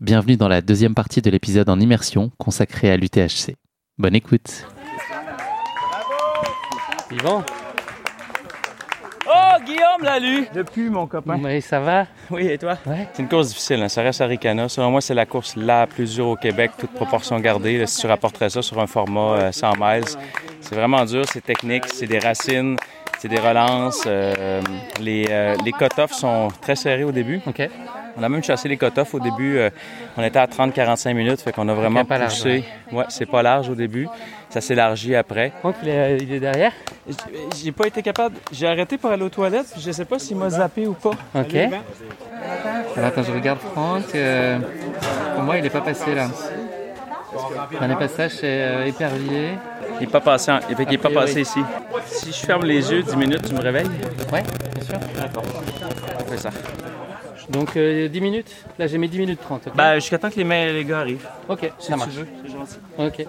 Bienvenue dans la deuxième partie de l'épisode en immersion consacré à l'UTHC. Bonne écoute. Yvan Oh, Guillaume l'a lu! Depuis mon copain. Oui, ça va? Oui, et toi? Ouais. C'est une course difficile, hein. ça reste à Ricana. Selon moi, c'est la course la plus dure au Québec, toute proportion gardée. Là, si tu rapporterais ça sur un format euh, 100 miles, c'est vraiment dur, c'est technique, c'est des racines, c'est des relances. euh, les euh, les cut-offs sont très serrés au début. Ok. On a même chassé les cut-offs au début. euh, on était à 30-45 minutes, fait qu'on a vraiment Ok, pas large, poussé. ouais, c'est pas large au début. Ça s'élargit après. Franck, il est, il est derrière J'ai pas été capable. J'ai arrêté pour aller aux toilettes, puis je sais pas s'il m'a zappé ou pas. Ok. Alors attends, je regarde Franck. euh, pour moi, il n'est pas passé là. Dernier passage, c'est euh, épervier? Il n'est pas passé, en- il fait qu'il est pas passé ici. Si je ferme les yeux 10 minutes, tu me réveilles? Ouais, bien sûr. D'accord. On fait ça. Donc euh, 10 minutes? Là, j'ai mis 10 minutes 30. ok? Ben, jusqu'à temps que les, mains, les gars arrivent. ok, Si ça tu marche. veux, c'est gentil. Ok.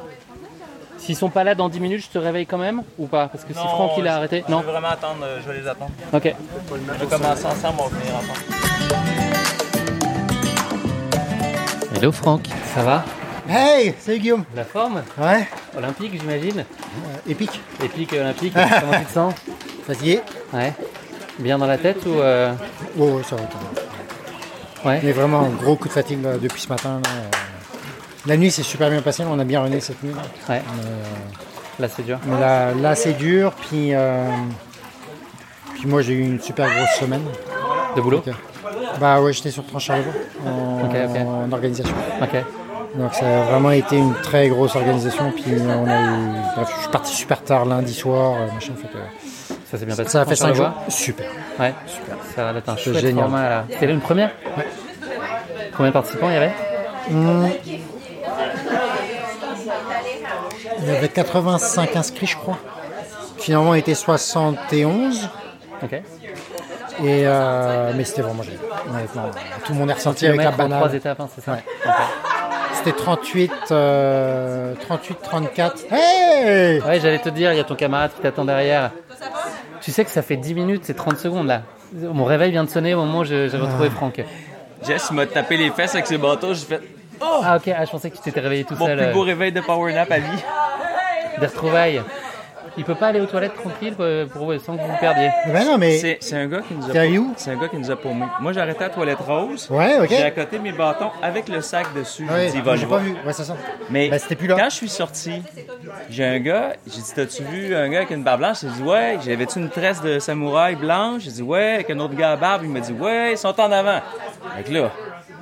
S'ils sont pas là dans 10 minutes, je te réveille quand même ou pas? Parce que si Franck il a arrêté. Non. vraiment attendre, euh, je vais les attendre. Ok. On va commencer ensemble, on va finir ensemble. Hello Franck. Ça va? Hey, salut Guillaume. La forme Ouais, Olympique, j'imagine euh, épique. Épique et olympique. Comment tu te sens Fatigué. Ouais. Bien dans la tête ou euh, Oh, ouais, ça va. ça va. Ouais. Mais vraiment, un gros coup de fatigue là, depuis ce matin. là, euh. La nuit, c'est super bien passé. On a bien rené cette nuit. là. Ouais. Mais, euh, Là, c'est dur. mais là, là, c'est dur. Puis, euh, puis moi, j'ai eu une super grosse semaine. De boulot Donc, euh, bah ouais, j'étais sur Tranche-Charlevoix en, en organisation. Ok. Donc ça a vraiment été une très grosse organisation. Puis on a eu, bref, je suis parti super tard lundi soir. euh, Machin, fait que Ça s'est bien passé. ça a fait 5 jours. Super. Ouais, super. Ça va être un chouette génial. format là. C'était une première Combien de participants il y avait Hum. Il y avait 85 inscrits, je crois. Finalement, il était 71. Ok. Et euh, mais c'était vraiment génial. Honnêtement, tout le monde est ressenti avec la en trois banane. étapes, hein, c'est ça Ouais. C'était 38, euh, 38, 34. Hey Ouais, j'allais te dire, il y a ton camarade qui t'attend derrière. Tu sais que ça fait 10 minutes, c'est 30 secondes là. Mon réveil vient de sonner au moment où je- j'ai retrouvé Franck. Jess, il m'a tapé les fesses avec ses bâtons. J'ai fait Oh! Ah ok, ah, je pensais que tu t'étais réveillé tout Mon seul. plus beau réveil de power nap à vie. des retrouvailles. Il peut pas aller aux toilettes tranquille euh, pour, sans que vous vous perdiez. Ben non, mais. C'est c'est un gars qui nous a où? C'est un gars qui nous a paumé. Moi, j'ai arrêté à la toilette rose. Ouais, ok. J'ai accoté mes bâtons avec le sac dessus. Ouais, J'ai dit, va j'ai le pas vu. Ouais, c'est ça. Mais Ben, c'était plus là. quand je suis sorti, j'ai un gars, j'ai dit T'as-tu vu un gars avec une barbe blanche? J'ai dit Ouais. J'avais-tu une tresse de samouraï blanche? J'ai dit Ouais. Avec un autre gars à barbe, il m'a dit Ouais, ils sont en avant. Fait que là,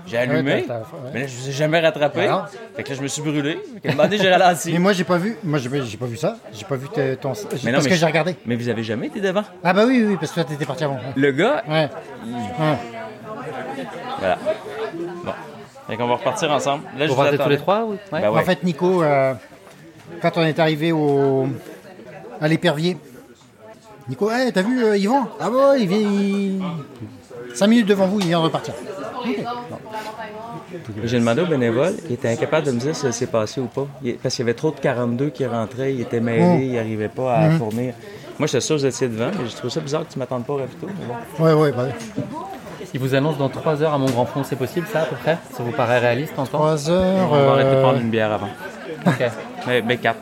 j'ai allumé, Ouais, mais là, je me suis jamais rattrapé. Alors? Fait que là, je me suis brûlé. Fait qu'à un moment donné, j'ai ralenti. Mais moi, j'ai pas vu. Moi, j'ai pas, vu ça. J'ai pas vu ton. Mais non, parce mais que j'ai regardé. Mais vous avez jamais été devant? Ah bah oui, oui, oui, parce que toi, t'étais parti avant. Le gars, Ouais. Ouais. voilà. Bon. Fait qu'on va repartir ensemble. Là, je Vous vous tous les trois oui? Ouais. Ben ouais. En fait, Nico, euh, quand on est arrivé au, à l'épervier, Nico, hey, t'as vu euh, Yvan? Ah bah ouais, il vient. il- Cinq minutes devant vous, il vient de repartir. J'ai demandé au bénévole, il était incapable de me dire si ça s'est passé ou pas. Il- parce qu'il y avait trop de 42 qui rentraient, il était mêlé, Mm. il n'arrivait pas à fournir. Moi, j'étais sûr que vous étiez devant, mais je trouve ça bizarre que tu m'attendes pas au ravito. Ouais, ouais, bah, Il vous annonce dans 3 heures à mon grand fond, c'est possible ça à peu près? Ça vous paraît réaliste en temps 3 heures. On va arrêter de euh, prendre une bière avant. Ok. Mais, mais 4.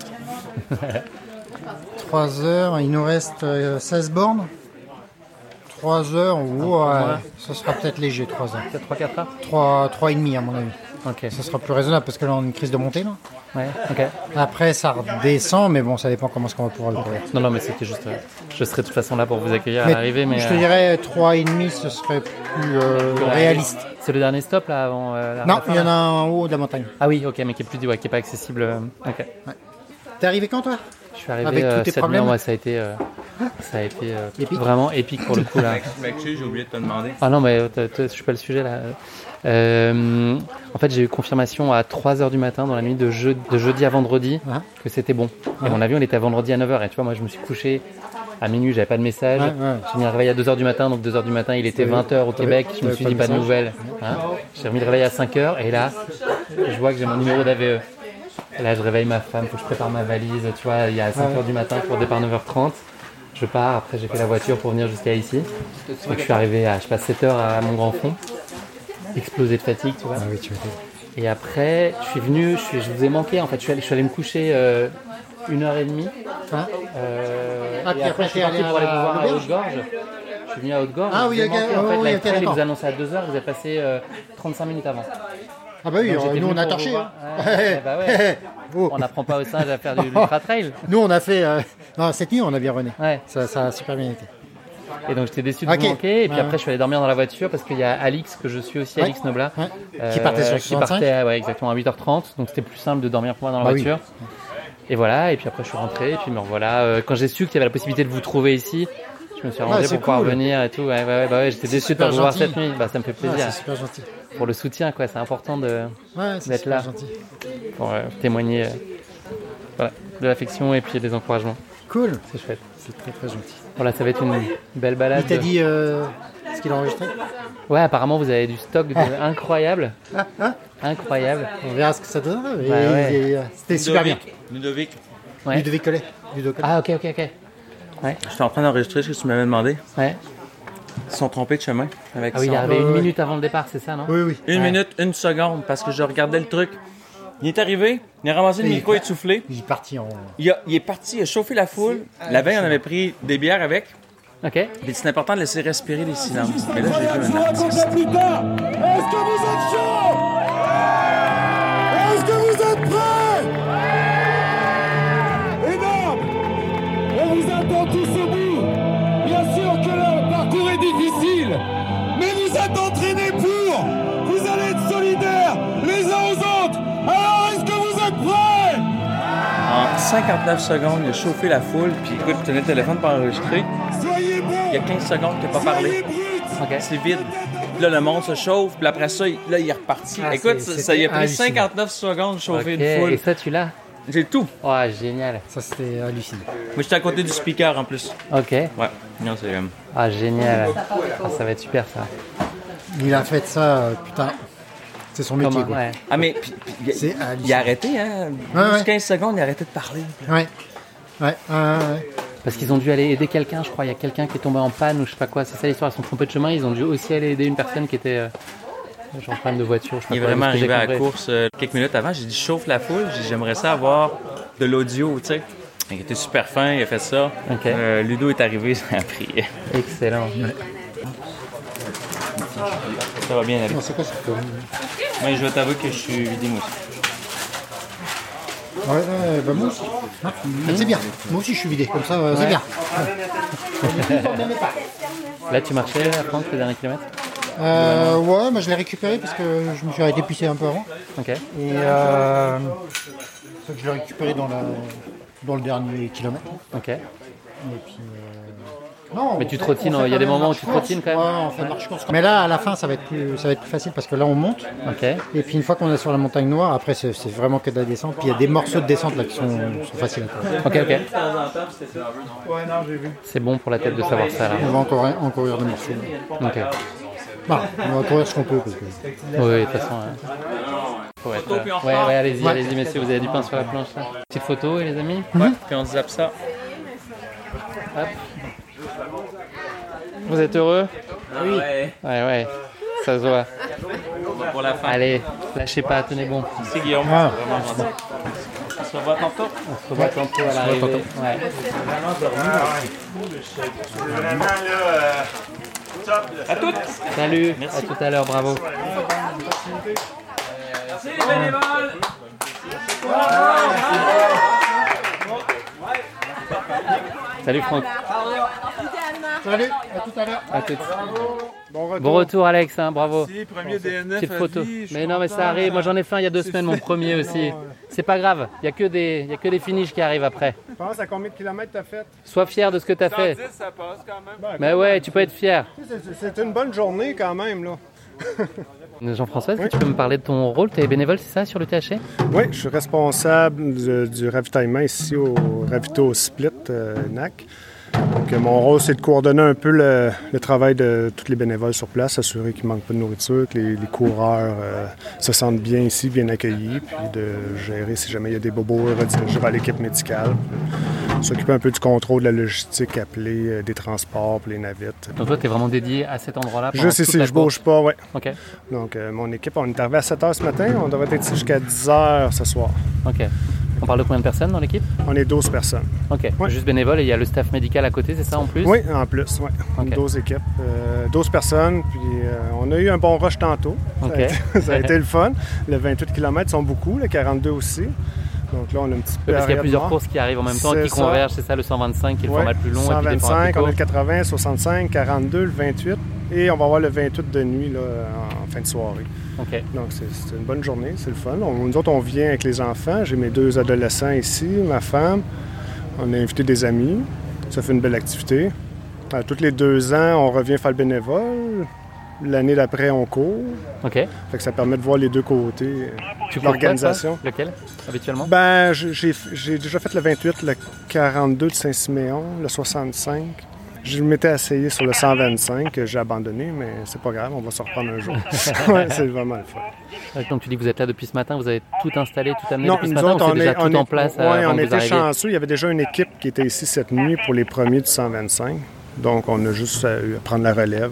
3 heures, il nous reste euh, 16 bornes? 3 heures, ouais, ça sera peut-être léger, 3 heures. Peut-être 3-4 heures 3, 3 et demi à mon avis. Ok. Ça sera plus raisonnable parce que là on a une crise de montée là. Ouais, ok. Après ça redescend, mais bon, ça dépend comment est-ce qu'on va pouvoir le courir. Non, non, mais c'était juste. euh, je serai de toute façon là pour vous accueillir à l'arrivée, mais. je te euh, dirais 3 et demi, ce serait plus euh, réaliste. C'est le dernier stop là avant. euh, la- Non, la fin, il y en là a un en haut de la montagne. Ah oui, ok, mais qui est plus ouais, qui est pas accessible. euh, Ok. T'es arrivé quand toi? Je suis arrivé Avec tous euh, tes cette problèmes? ça a été, euh, ça a été euh, Épique vraiment épique pour le coup là. M'excuse, j'ai oublié de te demander. Ah non, mais je suis pas le sujet là. Euh, en fait, j'ai eu confirmation à 3h du matin dans la nuit de, jeu- de jeudi à vendredi Ouais. que c'était bon. Et mon avion, il était à vendredi à 9h. Et tu vois, moi, je me suis couché à minuit, j'avais pas de message. Ouais, ouais. J'ai mis un réveil à 2h du matin, donc 2h du matin, il était 20h au Québec. Je me suis pas dit pas de nouvelles. Hein j'ai remis le réveil à 5h et là, je vois que j'ai mon numéro d'AVE. Et Là, je réveille ma femme, faut que je prépare ma valise. Tu vois, il y a 5h du matin pour départ 9h30. Je pars, après j'ai fait la voiture pour venir jusqu'à ici. Donc je suis arrivé à, je passe 7 heures à mon grand fond. Explosé de fatigue, tu vois. Ah oui, tu vois. Et après, je suis venu, je, suis- je vous ai manqué en fait. Je suis allé, je suis allé me coucher euh, une heure et demie. Hein Euh, Ah, et puis après, je suis parti pour aller voir à Haute-Gorge. Je suis venu à Haute-Gorge. Ah oui, manqué, en oh, fait, oui, la ok, trail, il vous annonce à 2h, vous avez passé euh, 35 minutes avant. Ah bah oui, nous on a torché. hein. Ouais, bah ouais. On n'apprend pas au singe à faire du ultra trail. Nous on a fait. euh, Non, cette nuit on a bien rené. Ouais. Ça, ça a super bien été. Et donc j'étais déçu de Ok. vous manquer. Et puis Ouais, après, je suis allé dormir dans la voiture parce qu'il y a Alix, que je suis aussi, Ouais. Alix Nobla. Ouais. euh, Qui partait sur le qui 65. partait, ouais, exactement, à 8h30. Donc c'était plus simple de dormir pour moi dans la Bah oui. voiture. Et voilà, et puis après je suis rentré, et puis me revoilà. Euh, quand j'ai su qu'il y avait la possibilité de vous trouver ici, je me suis arrangé Ouais, c'est pour pouvoir venir et tout. Ouais, ouais, ouais, bah ouais, j'étais déçu de pas vous voir cette nuit. Bah, ça me fait Ah, plaisir. c'est super gentil. Pour le soutien, quoi. C'est important de, Ouais, D'être là. gentil. pour euh, témoigner euh, voilà, de l'affection et puis des encouragements. Cool. C'est chouette. C'est très très gentil. Voilà, ça va être une belle balade. Il t'a dit euh, ce qu'il a enregistré Ouais, apparemment vous avez du stock de... incroyable. Ah, Incroyable. On verra ce que ça donnera. Ouais, ouais. il- C'était super bien. Ludovic, Ouais. Ludovic Collet. Ludovic Collet. Ah, ok, ok, ok. j'étais en train d'enregistrer ce que tu m'avais demandé. Ouais. Ils sont trompés de chemin. Avec Ah oui, il son- arrivé Ouais, une minute avant le départ, c'est ça, non? Oui, oui. Une Ouais. minute, une seconde, parce que je regardais le truc. Il est arrivé, il a ramassé le micro essoufflé. Il est parti en. Il, a- il est parti, il a chauffé la foule. La veille, on avait pris des bières avec. Ok. Puis c'est important de laisser respirer les silences. Mais là, j'ai vu un artiste. 59 secondes, il a chauffé la foule. Puis écoute, je tenais le téléphone pour enregistrer. Il y a 15 secondes qu'il n'a pas parlé. C'est vide. Puis là, le monde se chauffe. Puis après ça, il- là, il est reparti. Ah, Écoute, c'est- ça, ça y a pris hallucinant. 59 secondes de chauffer Ok. une Et foule. ça, tu l'as? J'ai tout. Oh, génial. Ça, c'était hallucinant. Moi, j'étais à côté du speaker en plus. Ok. Ouais. Non, c'est. euh, Ah, génial. Ah, ça va être super, ça. Il a fait ça, euh, putain. C'est son métier, Comment? quoi. ouais. Ah, mais puis- puis il, C'est il a arrêté, hein. Ouais, ouais. 15 secondes, il a arrêté de parler. Ouais. Ouais, ouais, ouais. Parce qu'ils ont dû aller aider quelqu'un, je crois. Il y a quelqu'un qui est tombé en panne ou je sais pas quoi. C'est ça l'histoire. Ils sont trompés de chemin. Ils ont dû aussi aller aider une personne qui était euh, genre en panne de voiture. Je sais pas Il est vraiment arrivé à la course euh, quelques minutes avant. J'ai dit chauffe la foule. J'ai dit, J'aimerais ça avoir de l'audio, tu sais. Il était super fin, il a fait ça. Euh, Ludo est arrivé, ça a pris. Excellent. Ça va bien aller. C'est quoi cette Mais je vais t'avouer que je suis vidé moi aussi. Ouais, ouais, bah moi aussi. Hein C'est bien. Moi aussi, je suis vidé. Comme ça, euh, c'est bien. Là, tu marchais à France les derniers kilomètres Euh, ouais, moi je l'ai récupéré parce que je me suis arrêté pisser un peu avant. Ok. Et euh, c'est que je l'ai récupéré dans, la, dans le dernier kilomètre. Ok. Et puis, euh, non, Mais tu trottines, il y a des moments où tu trottines quand même. Ouais, on fait marche-course. Mais là, à la fin, ça va être plus, ça va être plus facile parce que là, on monte. Et puis une fois qu'on est sur la montagne noire, après, c'est vraiment que de la descente. Puis il y a des morceaux de descente là qui sont, sont faciles à courir. Ok, ok. C'est bon pour la tête de savoir ça là. On va encore en courir des morceaux. Ok. Bon, on va courir ce qu'on peut. Parce que... Oui, de toute façon. être, euh, Ouais, ouais, allez-y, Ouais. allez-y, messieurs, vous avez du pain sur la planche là. Petite photo, les amis Ouais, puis on zappe ça. Hop. Vous êtes heureux Oui. Ouais. Ouais. Ça se voit. Pour la fin. Allez, lâchez pas, tenez bon. Merci Guillaume. Ah. Vraiment. On se revoit tantôt. On se revoit tantôt à l'arrivée. Ouais. Vraiment là, À toutes. Salut, à tout à l'heure, bravo. Merci les bénévoles. Salut Franck. Salut, à tout à l'heure. À toutes. Bon retour. Bon retour Alex, hein, bravo. Si, premier DNF Petite à photo. vie, Mais non, mais ça arrive. Moi j'en ai fait un il y a deux semaines, mon premier aussi. C'est pas grave. Il y a que des, il y a que des finishes qui arrivent après. Tu penses à combien de kilomètres t'as fait? Sois fier de ce que tu as fait. ça passe quand même. Mais ouais, tu peux être fier. C'est- une bonne journée quand même, là. Jean-François, est-ce que tu peux me parler de ton rôle? Tu es bénévole, c'est ça, sur le THC Oui, je suis responsable du, du ravitaillement ici au Ravito Split euh, NAC. Euh, mon rôle, c'est de coordonner un peu le, travail de tous les bénévoles sur place, s'assurer qu'il ne manque pas de nourriture, que les, coureurs euh, se sentent bien ici, bien accueillis, puis de gérer si jamais il y a des bobos, rediriger vers l'équipe médicale, s'occuper un peu du contrôle de la logistique appelée, euh, des transports, les navettes. Donc toi, tu es vraiment dédié à cet endroit-là Juste ici, je bouge pas, ouais. Ok, Donc, euh, mon équipe, on est arrivé à 7 h ce matin, on devrait être ici jusqu'à 10 h ce soir. ok. On parle de combien de personnes dans l'équipe? On est 12 personnes. Ok, Ouais. juste bénévole et il y a le staff médical à côté, c'est ça en plus? Oui, en plus, oui. Ok. 12 équipes, euh, 12 personnes, puis euh, on a eu un bon rush tantôt. Ça, Ok. a été, ça a été le fun. Les 28 km sont beaucoup, les 42 aussi. Donc là, on a un petit peu. Parce qu'il y a plusieurs courses qui arrivent en même temps qui ça. convergent, c'est ça le 125 qui est le format le plus long et puis des formats 125, plus on a le 80, 65, 42, le 28. Et on va avoir le 28 de nuit là, en fin de soirée. Donc c'est une bonne journée, c'est le fun. On- nous autres, on vient avec les enfants. J'ai mes deux adolescents ici, ma femme. On a invité des amis. Ça fait une belle activité. À tous les deux ans, on revient faire le bénévole. L'année d'après, on court. ok. Fait que ça permet de voir les deux côtés. De l'organisation. Lequel, habituellement? Ben, j'ai- déjà fait le 28, le 42 de Saint-Siméon, le 65. Je m'étais essayé sur le 125, que j'ai abandonné, mais c'est pas grave, on va se reprendre un jour. ouais, c'est vraiment le fun. Donc tu dis que vous êtes là depuis ce matin, vous avez tout installé, tout amené Non, depuis ce nous matin autres, ou on est, déjà on tout est- en place ouais, avant on était chanceux. Il y avait déjà une équipe qui était ici cette nuit pour les premiers du 125. Donc, on a juste à, à prendre la relève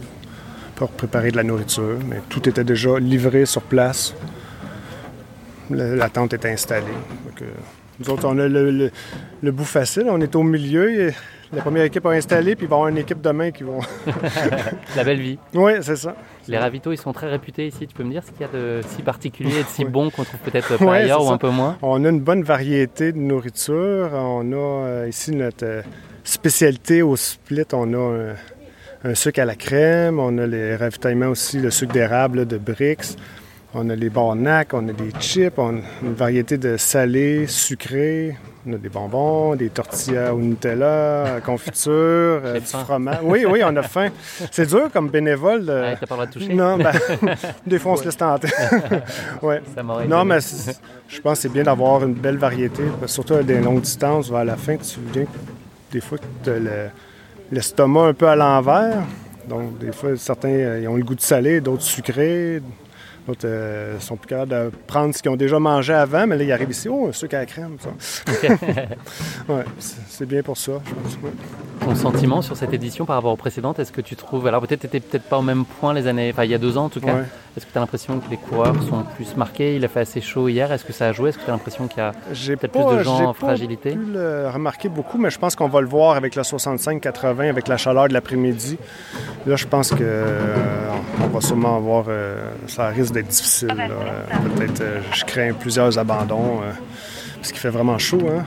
pour préparer de la nourriture. Mais tout était déjà livré sur place. La, la tente était installée. Donc, euh, nous autres, on a le, le- le bout facile. On est au milieu. et la première équipe a installé, puis il va y avoir une équipe demain qui vont. La belle vie. oui, c'est ça. Les ravitaux, ils sont très réputés ici. Tu peux me dire ce qu'il y a de si particulier et de si bon qu'on trouve peut-être pas Ouais, ailleurs ou ça. un peu moins? On a une bonne variété de nourriture. On a euh, ici notre euh, spécialité au split. On a un, sucre à la crème. On a les ravitaillements aussi, le sucre d'érable de Brix. On a les barnacs, on a des chips, on a une variété de salés, sucrés. On a des bonbons, des tortillas au Nutella, confiture, euh, du faim. fromage. Oui, oui, on a faim. C'est dur comme bénévole. de- T'as pas le droit de toucher Non, ben, des fois on se laisse tenter. ouais. Ça Non, mais je pense que c'est bien d'avoir une belle variété, surtout à des longues distances, vers la fin, tu viens, des fois, tu le- l'estomac un peu à l'envers. Donc, des fois, certains euh, ils ont le goût de salé, d'autres sucré, d'autres euh, sont plus capables de prendre ce qu'ils ont déjà mangé avant, mais là, ils arrivent ici, oh, un sucre à la crème, ça. ouais, c'est bien pour ça, je pense. ouais. Ton sentiment sur cette édition par rapport aux précédentes, est-ce que tu trouves. Alors peut-être tu peut-être pas au même point les années. Enfin, il y a deux ans en tout cas. Ouais. Est-ce que tu as l'impression que les coureurs sont plus marqués? Il a fait assez chaud hier. Est-ce que ça a joué? Est-ce que tu as l'impression qu'il y a. Peut-être plus de gens en pas fragilité? pu le remarquer beaucoup, mais je pense qu'on va le voir avec le 65-80, avec la chaleur de l'après-midi. Là, je pense que euh, on va sûrement avoir. euh, ça risque d'être difficile. Peut-être, euh, je crains plusieurs abandons. parce qu'il fait vraiment chaud. Hein?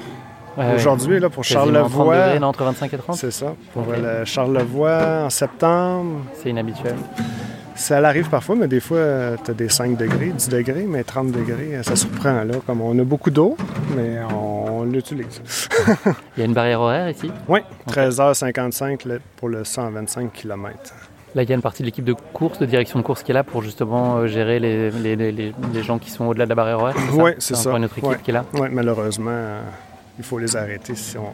Ouais. Aujourd'hui, là, pour Quasiment 30 Charlevoix. degrés, non, entre 25 et 30 C'est ça. Pour le Charlevoix, en septembre, C'est inhabituel. Ça l'arrive parfois, mais des fois, tu as des 5 degrés, 10 degrés, mais 30 degrés, euh, ça surprend. Là, comme on a beaucoup d'eau, mais on, l'utilise. Il y a une barrière horaire ici? Oui, 13h55 là, pour le 125 km. Là, il y a une partie de l'équipe de course, de direction de course qui est là pour justement euh, gérer les, les, les- les- gens qui sont au-delà de la barrière horaire. c'est ça? Ouais, c'est ça. une autre équipe Ouais. qui est là? Oui, malheureusement, euh, il faut les arrêter si on.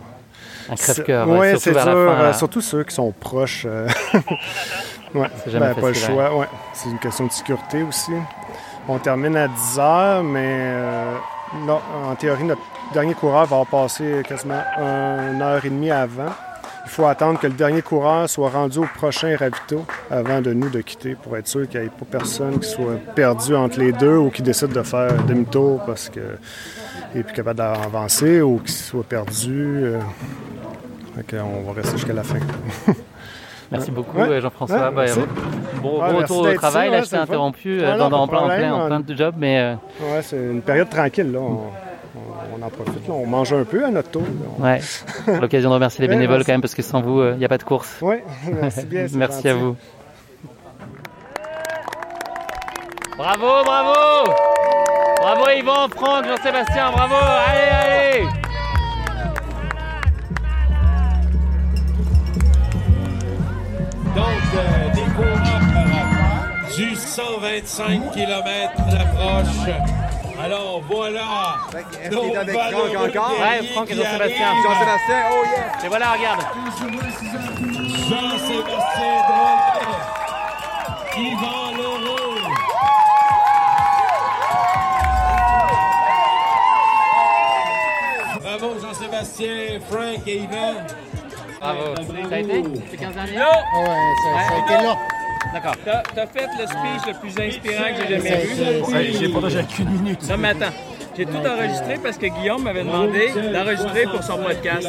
Un crève-cœur. Oui, c'est fin. euh, là. surtout ceux qui sont proches. euh, jamais ben, pas le choix. Ouais. C'est une question de sécurité aussi. On termine à 10 heures, mais euh, non, en théorie, notre dernier coureur va passer quasiment une heure et demie avant. Il faut attendre que le dernier coureur soit rendu au prochain ravito avant de nous de quitter pour être sûr qu'il n'y ait pas personne qui soit perdu entre les deux ou qui décide de faire demi-tour parce qu'il n'est plus capable d'avancer ou qu'il soit perdu. euh. Qu'on va rester jusqu'à la fin. Merci beaucoup Ouais. euh, Jean-François. Ouais, Bah, bon, Ouais, merci retour au travail. ici, Là, je t'ai interrompu euh, Ah, dans, non, en, plein, en plein de job, mais euh, Ouais, c'est une période tranquille, là. On, en profite, là. On mange un peu à notre tour. là. On- ouais. L'occasion de remercier les bénévoles merci. quand même, parce que sans vous, il n'y a pas de course. Merci bien. Merci à vous. Bravo, bravo Bravo Yvan, Franck, Jean-Sébastien, bravo Allez, allez du 125 km d'approche. Alors voilà. Qu'il est avec Franck encore? Ouais, Franck et qui Jean-Sébastien. Jean-Sébastien, oh yeah! Et voilà, regarde Jean-Sébastien Drolet. Yvan Leroux. Bravo Jean-Sébastien, Frank et Yvan. Bravo Ça a été? C'est 15 derniers Ah ouais, ça, ça a été long. D'accord. T'as t'as fait le speech le plus inspirant que j'ai jamais vu. J'ai pas qu'une minute. Non, mais attends. J'ai tout enregistré parce que Guillaume m'avait demandé d'enregistrer pour son podcast.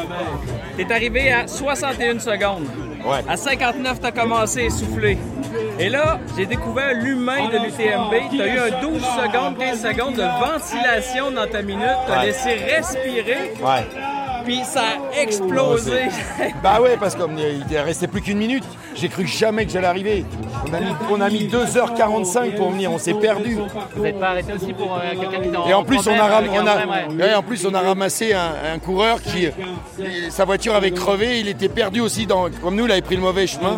T'es arrivé à 61 secondes. À 59, t'as commencé à essouffler. Et là, j'ai découvert l'humain de l'UTMB. T'as eu un 12 secondes, 15 secondes de ventilation dans ta minute. T'as laissé respirer, Ouais. puis ça a explosé. Bah ouais, parce qu'il restait plus qu'une minute. J'ai cru jamais que j'allais arriver. On a mis, on a mis 2h45 pour venir, on s'est perdu. Vous n'êtes pas arrêté aussi pour euh, quelqu'un qui est en Et en plus, on a, ram- on en a- problème, ouais. ouais, en plus, on a ramassé un, un coureur qui, sa voiture avait crevé, il était perdu aussi. Dans, comme nous, il avait pris le mauvais chemin.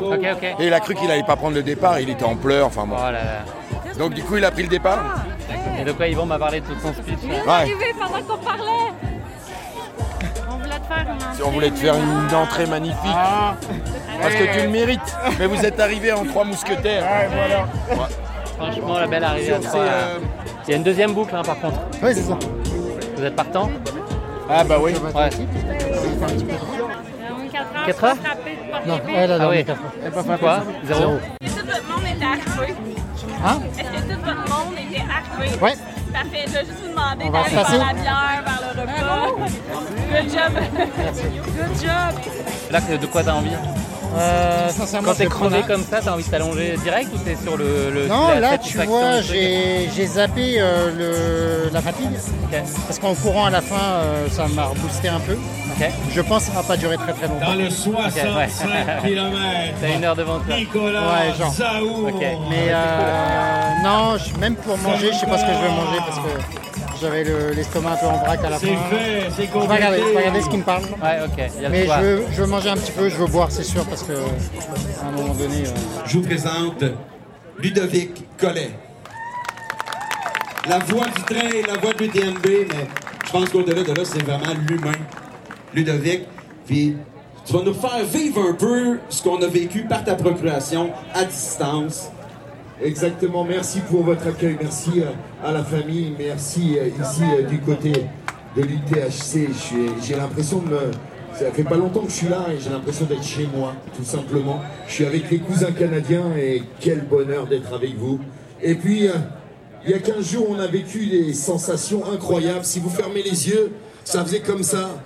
Et il a cru qu'il allait pas prendre le départ, il était en pleurs. Enfin bon. Oh là là. Donc du coup, il a pris le départ. Et de quoi Yvan m'a parlé de tout son speech là. Ouais. arrivé pendant qu'on parlait. On voulait te faire une entrée. On voulait te faire une entrée magnifique. Parce que tu le mérites. Mais vous êtes arrivé en trois mousquetaires. Franchement, la belle arrivée à trois. euh, Il y a une deuxième boucle hein, par contre. Ouais, c'est ça. Vous êtes partant Ah bah oui. Ouais. On est 4 heures. Heures Non, elle a Ah dormi oui. quatre fois. Quoi Zéro. Est-ce que tout votre monde était arrivé? Hein Est-ce que tout votre monde était arrivé? Ouais. Parfait. Je vais juste vous demander d'aller vers la bière, vers le repas. Good job. Good job. Là, de quoi t'as envie Euh, sincèrement, Quand t'es crevé comme ça, t'as envie de t'allonger direct ou t'es sur le, le Non, la là, tu vois, j'ai j'ai zappé euh, le, la fatigue. Parce qu'en courant à la fin, euh, ça m'a reboosté un peu. Je pense que ça va pas durer très très longtemps. Dans le 65 km. T'as une heure devant toi. Nicolas Ouais, genre. Mais euh, non, même pour manger, je sais pas ce que je vais manger parce que j'avais le- l'estomac un peu en vrac à la fin. C'est fait, c'est Je vais regarder, je vais regarder ce qui me parle. Ouais, ok. Il y a le Mais je veux, je veux manger un petit peu, je veux boire, c'est sûr, parce que à un moment donné. euh, Je vous présente Ludovic Collet. La voix du train, la voix de l'UTMB, mais je pense qu'au-delà de là, c'est vraiment l'humain. Ludovic, puis tu vas nous faire vivre un peu ce qu'on a vécu par ta procuration à distance. Exactement, merci pour votre accueil, merci euh, à la famille, merci euh, ici euh, du côté de l'UTHC. J'ai l'impression de me... Ça fait pas longtemps que je suis là et j'ai l'impression d'être chez moi, tout simplement. Je suis avec les cousins canadiens et quel bonheur d'être avec vous. Et puis, il y a 15 jours, on a vécu des sensations incroyables. Si vous fermez les yeux, ça faisait comme ça.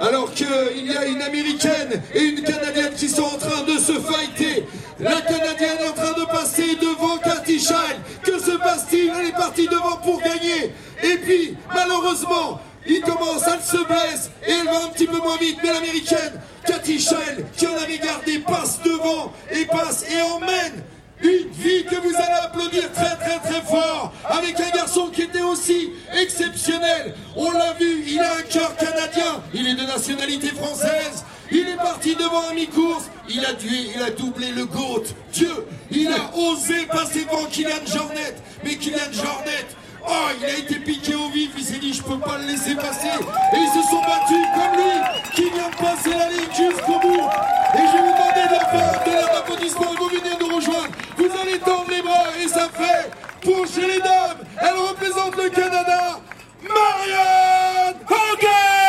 Alors qu'il y a une américaine et une canadienne qui sont en train de se fighter. La canadienne est en train de passer devant Cathy Child. Que se passe-t-il? Elle est partie devant pour gagner. Et puis, malheureusement, il commence, elle se blesse et elle va un petit peu moins vite. Mais l'américaine, Cathy Child, qui en avait gardé, passe devant et passe et emmène une vie que vous allez applaudir très très très fort avec un garçon qui était aussi exceptionnel. On l'a vu, il a un cœur canadien, il est de nationalité française. Il est parti devant un mi-course, il a tué, il a doublé le GOAT. Dieu, il a osé passer devant Kylian Jornet. Mais Kylian Jornet, oh, il a été piqué au vif, il s'est dit je peux pas le laisser passer. Et ils se sont battus comme lui, qui vient de passer la ligne jusqu'au bout. Et je vous demander de faire de leur applaudissement, vous venez nous rejoindre. Vous allez tendre les bras et ça fait pour chez les dames. Elle représente le Canada, Marianne Hogan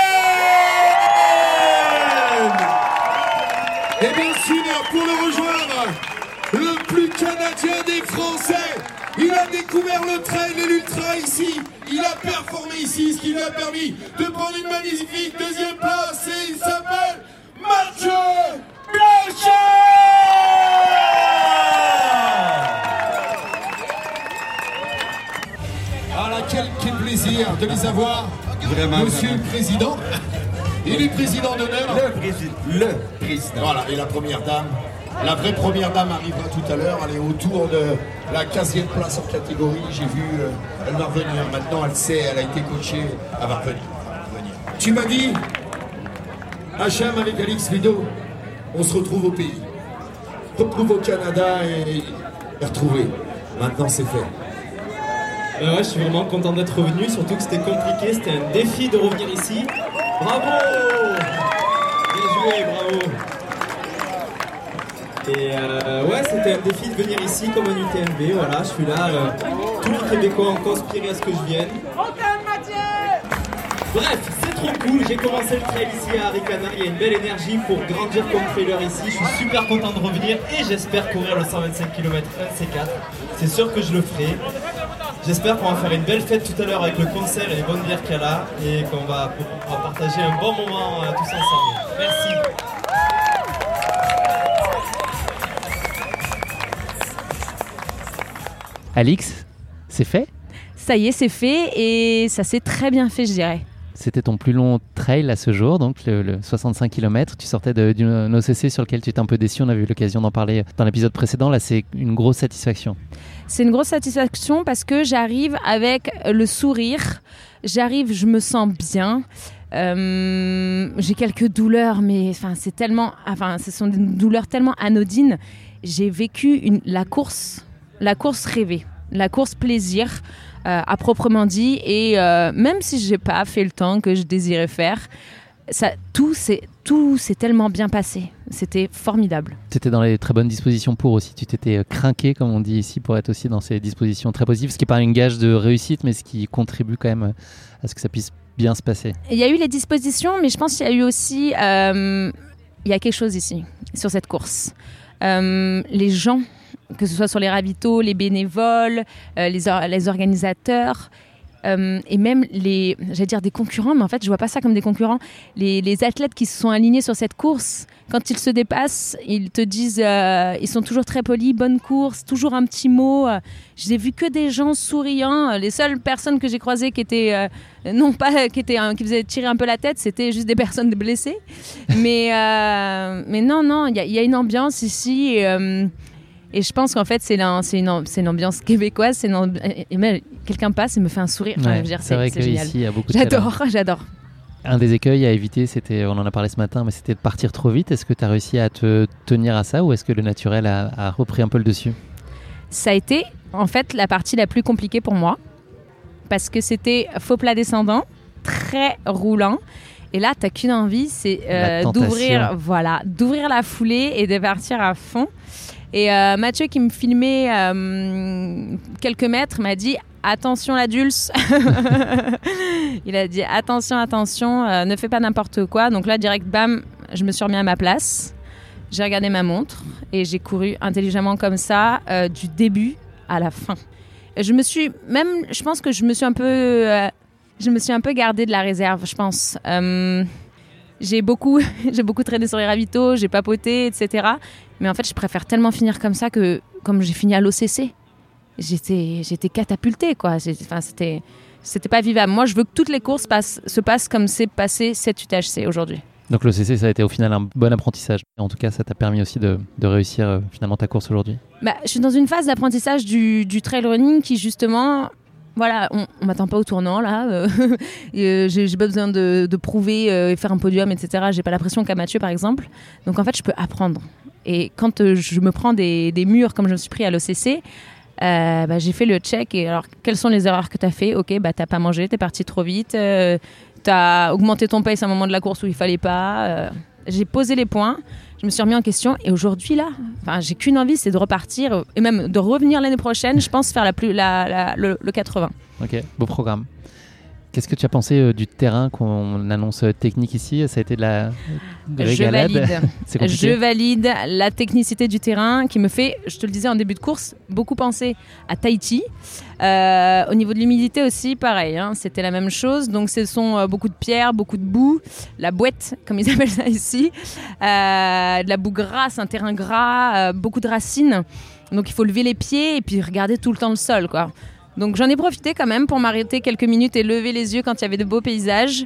découvert le trail et l'ultra ici. Il a performé ici, ce qui lui a permis de prendre une magnifique deuxième place. Et il s'appelle Mathieu Blanchet Voilà, ah, quel, quel, plaisir de les avoir, Monsieur le Président. Il est président d'honneur. Le, président. le président. Voilà, et la première dame. La vraie première dame arrivera tout à l'heure. Elle est autour de la 15e place en catégorie. J'ai vu, euh, elle va revenir. Maintenant, elle sait, elle a été coachée. Elle va revenir. Tu m'as dit, HM avec Alix Lido, on se retrouve au pays. Retrouve au Canada et, et retrouver. Maintenant, c'est fait. Euh, ouais, je suis vraiment content d'être revenu, surtout que c'était compliqué, c'était un défi de revenir ici. Bravo Bien joué, bravo Et euh, ouais, c'était un défi de venir ici comme un UTMB, voilà, je suis là, euh, tous les Québécois ont conspiré à ce que je vienne. Bref, c'est trop cool, j'ai commencé le trail ici à Aricana, il y a une belle énergie pour grandir comme trailer ici, je suis super content de revenir et j'espère courir le 125 km 1 C4, c'est sûr que je le ferai. J'espère qu'on va faire une belle fête tout à l'heure avec le concert et les bonnes bières qu'il y a là et qu'on va, va partager un bon moment euh, tous ensemble. Merci. Alix, c'est fait? Ça y est, c'est fait et ça s'est très bien fait, je dirais. C'était ton plus long trail à ce jour, donc le, le 65 km. Tu sortais d'une OCC sur lequel tu étais un peu déçu. On a eu l'occasion d'en parler dans l'épisode précédent. Là, c'est une grosse satisfaction. C'est une grosse satisfaction parce que j'arrive avec le sourire. J'arrive, je me sens bien. Euh, j'ai quelques douleurs, mais enfin, c'est tellement, enfin, ce sont des douleurs tellement anodines. J'ai vécu une, la course, la course rêvée, la course plaisir, euh, à proprement dit. Et euh, même si j'ai pas fait le temps que je désirais faire, ça, tout s'est, tout s'est tellement bien passé. C'était formidable. Tu étais dans les très bonnes dispositions pour aussi. Tu t'étais euh, craqué, comme on dit ici, pour être aussi dans ces dispositions très positives, ce qui n'est pas une gage de réussite, mais ce qui contribue quand même à ce que ça puisse bien se passer. Il y a eu les dispositions, mais je pense qu'il y a eu aussi. euh, il y a quelque chose ici, sur cette course. Euh, les gens, que ce soit sur les ravitaux, les bénévoles, euh, les, les organisateurs. euh, et même les, j'allais dire des concurrents, mais en fait, je vois pas ça comme des concurrents. Les, les athlètes qui se sont alignés sur cette course, quand ils se dépassent, ils te disent, euh, ils sont toujours très polis, bonne course, toujours un petit mot. n'ai vu que des gens souriants. Les seules personnes que j'ai croisées qui étaient, non pas qui étaient, qui faisaient tirer un peu la tête, c'était juste des personnes blessées. mais, mais non, non, il y, a- une ambiance ici. Et je pense qu'en fait, c'est une, ambiance québécoise. c'est quelqu'un passe et me fait un sourire. Ouais, c'est vrai qu'ici, il y a beaucoup de J'adore, j'adore. Un des écueils à éviter, c'était, on en a parlé ce matin, mais c'était de partir trop vite. Est-ce que tu as réussi à te tenir à ça ou est-ce que le naturel a, a repris un peu le dessus? Ça a été en fait la partie la plus compliquée pour moi parce que c'était faux plat descendant, très roulant. Et là, t'as qu'une envie, c'est euh, d'ouvrir, voilà, d'ouvrir la foulée et de partir à fond. Et euh, Mathieu qui me filmait euh, quelques mètres m'a dit attention la dulce. Il a dit attention, attention, euh, ne fais pas n'importe quoi. Donc là, direct, bam, je me suis remis à ma place. J'ai regardé ma montre et j'ai couru intelligemment comme ça du début à la fin. Je me suis même, je pense que je me suis un peu, je me suis un peu gardé de la réserve, je pense. J'ai beaucoup, j'ai beaucoup traîné sur les ravitaux, j'ai papoté, etc. Mais en fait, je préfère tellement finir comme ça que comme j'ai fini à l'OCC. J'étais, j'étais catapultée, quoi. Enfin, c'était, c'était pas vivable. Moi, je veux que toutes les courses passent, se passent comme c'est passé cette UTHC aujourd'hui. Donc le CC, ça a été au final un bon apprentissage. En tout cas, ça t'a permis aussi de, de réussir euh, finalement ta course aujourd'hui? Bah, je suis dans une phase d'apprentissage du, du trail running qui justement, voilà, on, on m'attend pas au tournant là. euh, euh, j'ai pas besoin de, prouver euh, et faire un podium, etc. J'ai pas la pression qu'a Mathieu par exemple. Donc en fait, je peux apprendre. Et quand je me prends des, des murs comme je me suis pris à l'OCC, bah, j'ai fait le check. Et alors, quelles sont les erreurs que tu as fait? Ok, bah t'as pas mangé, t'es parti trop vite, t'as augmenté ton pace à un moment de la course où il fallait pas. j'ai posé les points, je me suis remis en question et aujourd'hui là, enfin j'ai qu'une envie, c'est de repartir et même de revenir l'année prochaine. Je pense faire la plus, la- le, le 80. Ok, beau programme. Qu'est-ce que tu as pensé euh, du terrain qu'on annonce euh, technique ici? Ça a été de la Je régalade valide. C'est compliqué Je valide la technicité du terrain qui me fait, je te le disais en début de course, beaucoup penser à Tahiti. Euh, au niveau de l'humidité aussi, pareil, hein, c'était la même chose. Donc ce sont euh, beaucoup de pierres, beaucoup de boue, la bouette, comme ils appellent ça ici, de la boue grasse, un terrain gras, beaucoup de racines. Donc il faut lever les pieds et puis regarder tout le temps le sol, quoi. Donc j'en ai profité quand même pour m'arrêter quelques minutes et lever les yeux quand il y avait de beaux paysages.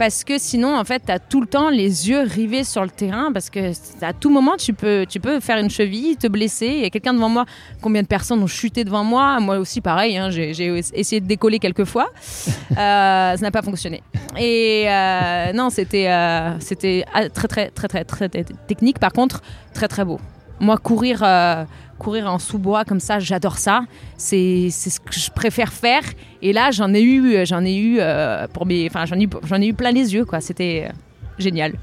Parce que sinon, en fait, tu as tout le temps les yeux rivés sur le terrain. Parce que à tout moment, tu peux, tu peux faire une cheville, te blesser. Il y a quelqu'un devant moi. Combien de personnes ont chuté devant moi? Moi aussi, pareil. hein, j'ai essayé de décoller quelques fois. Euh, ça n'a pas fonctionné. Et euh, non, c'était euh, c'était ah, très, très, très, très, très, technique. Par contre, très, très beau. Moi, courir, euh, courir en sous-bois comme ça, j'adore ça. C'est ce que je préfère faire. Et là, j'en ai eu, j'en ai eu euh, pour mes, enfin, j'en ai, j'en ai eu plein les yeux, quoi. C'était euh, génial.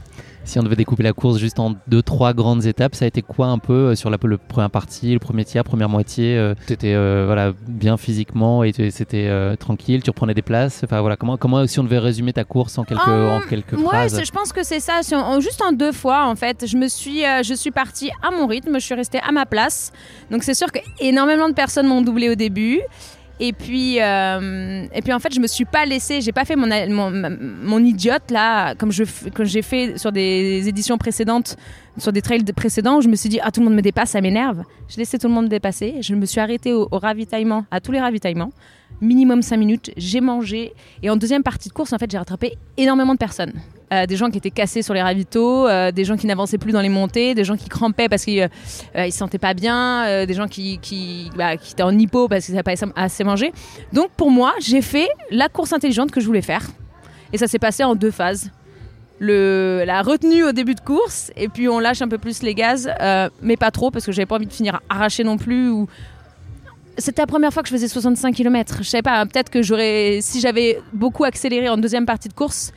Si on devait découper la course juste en deux, trois grandes étapes, ça a été quoi un peu euh, sur la le première partie, le premier tiers, première moitié euh, T'étais euh, voilà bien physiquement et tu- c'était euh, tranquille, tu reprenais des places. Enfin voilà, comment comment si on devait résumer ta course en quelques en quelques Ouais, phrases je pense que c'est ça. Si on- en- juste en deux fois, en fait, je me suis, euh, je suis partie à mon rythme, je suis restée à ma place. Donc c'est sûr que énormément de personnes m'ont doublé au début. Et puis, euh, et puis en fait, je me suis pas laissée, j'ai pas fait mon, mon, idiote là, comme je j'ai fait sur des éditions précédentes, sur des trails de- précédents où je me suis dit ah tout le monde me dépasse, ça m'énerve. Je laissais tout le monde dépasser. Je me suis arrêtée au, au ravitaillement, à tous les ravitaillements, minimum 5 minutes. J'ai mangé et en deuxième partie de course, en fait, j'ai rattrapé énormément de personnes. Euh, des gens qui étaient cassés sur les ravitaux, euh, des gens qui n'avançaient plus dans les montées, des gens qui crampaient parce qu'ils euh, ils se sentaient pas bien, euh, des gens bah, qui étaient en hypo parce qu'ils n'avaient pas assez- mangé. Donc pour moi, j'ai fait la course intelligente que je voulais faire. Et ça s'est passé en deux phases. La retenue au début de course, et puis on lâche un peu plus les gaz, euh, mais pas trop parce que j'avais pas envie de finir arraché non plus. C'était la première fois que je faisais 65 km. Je sais pas, peut-être que j'aurais, si j'avais beaucoup accéléré en deuxième partie de course,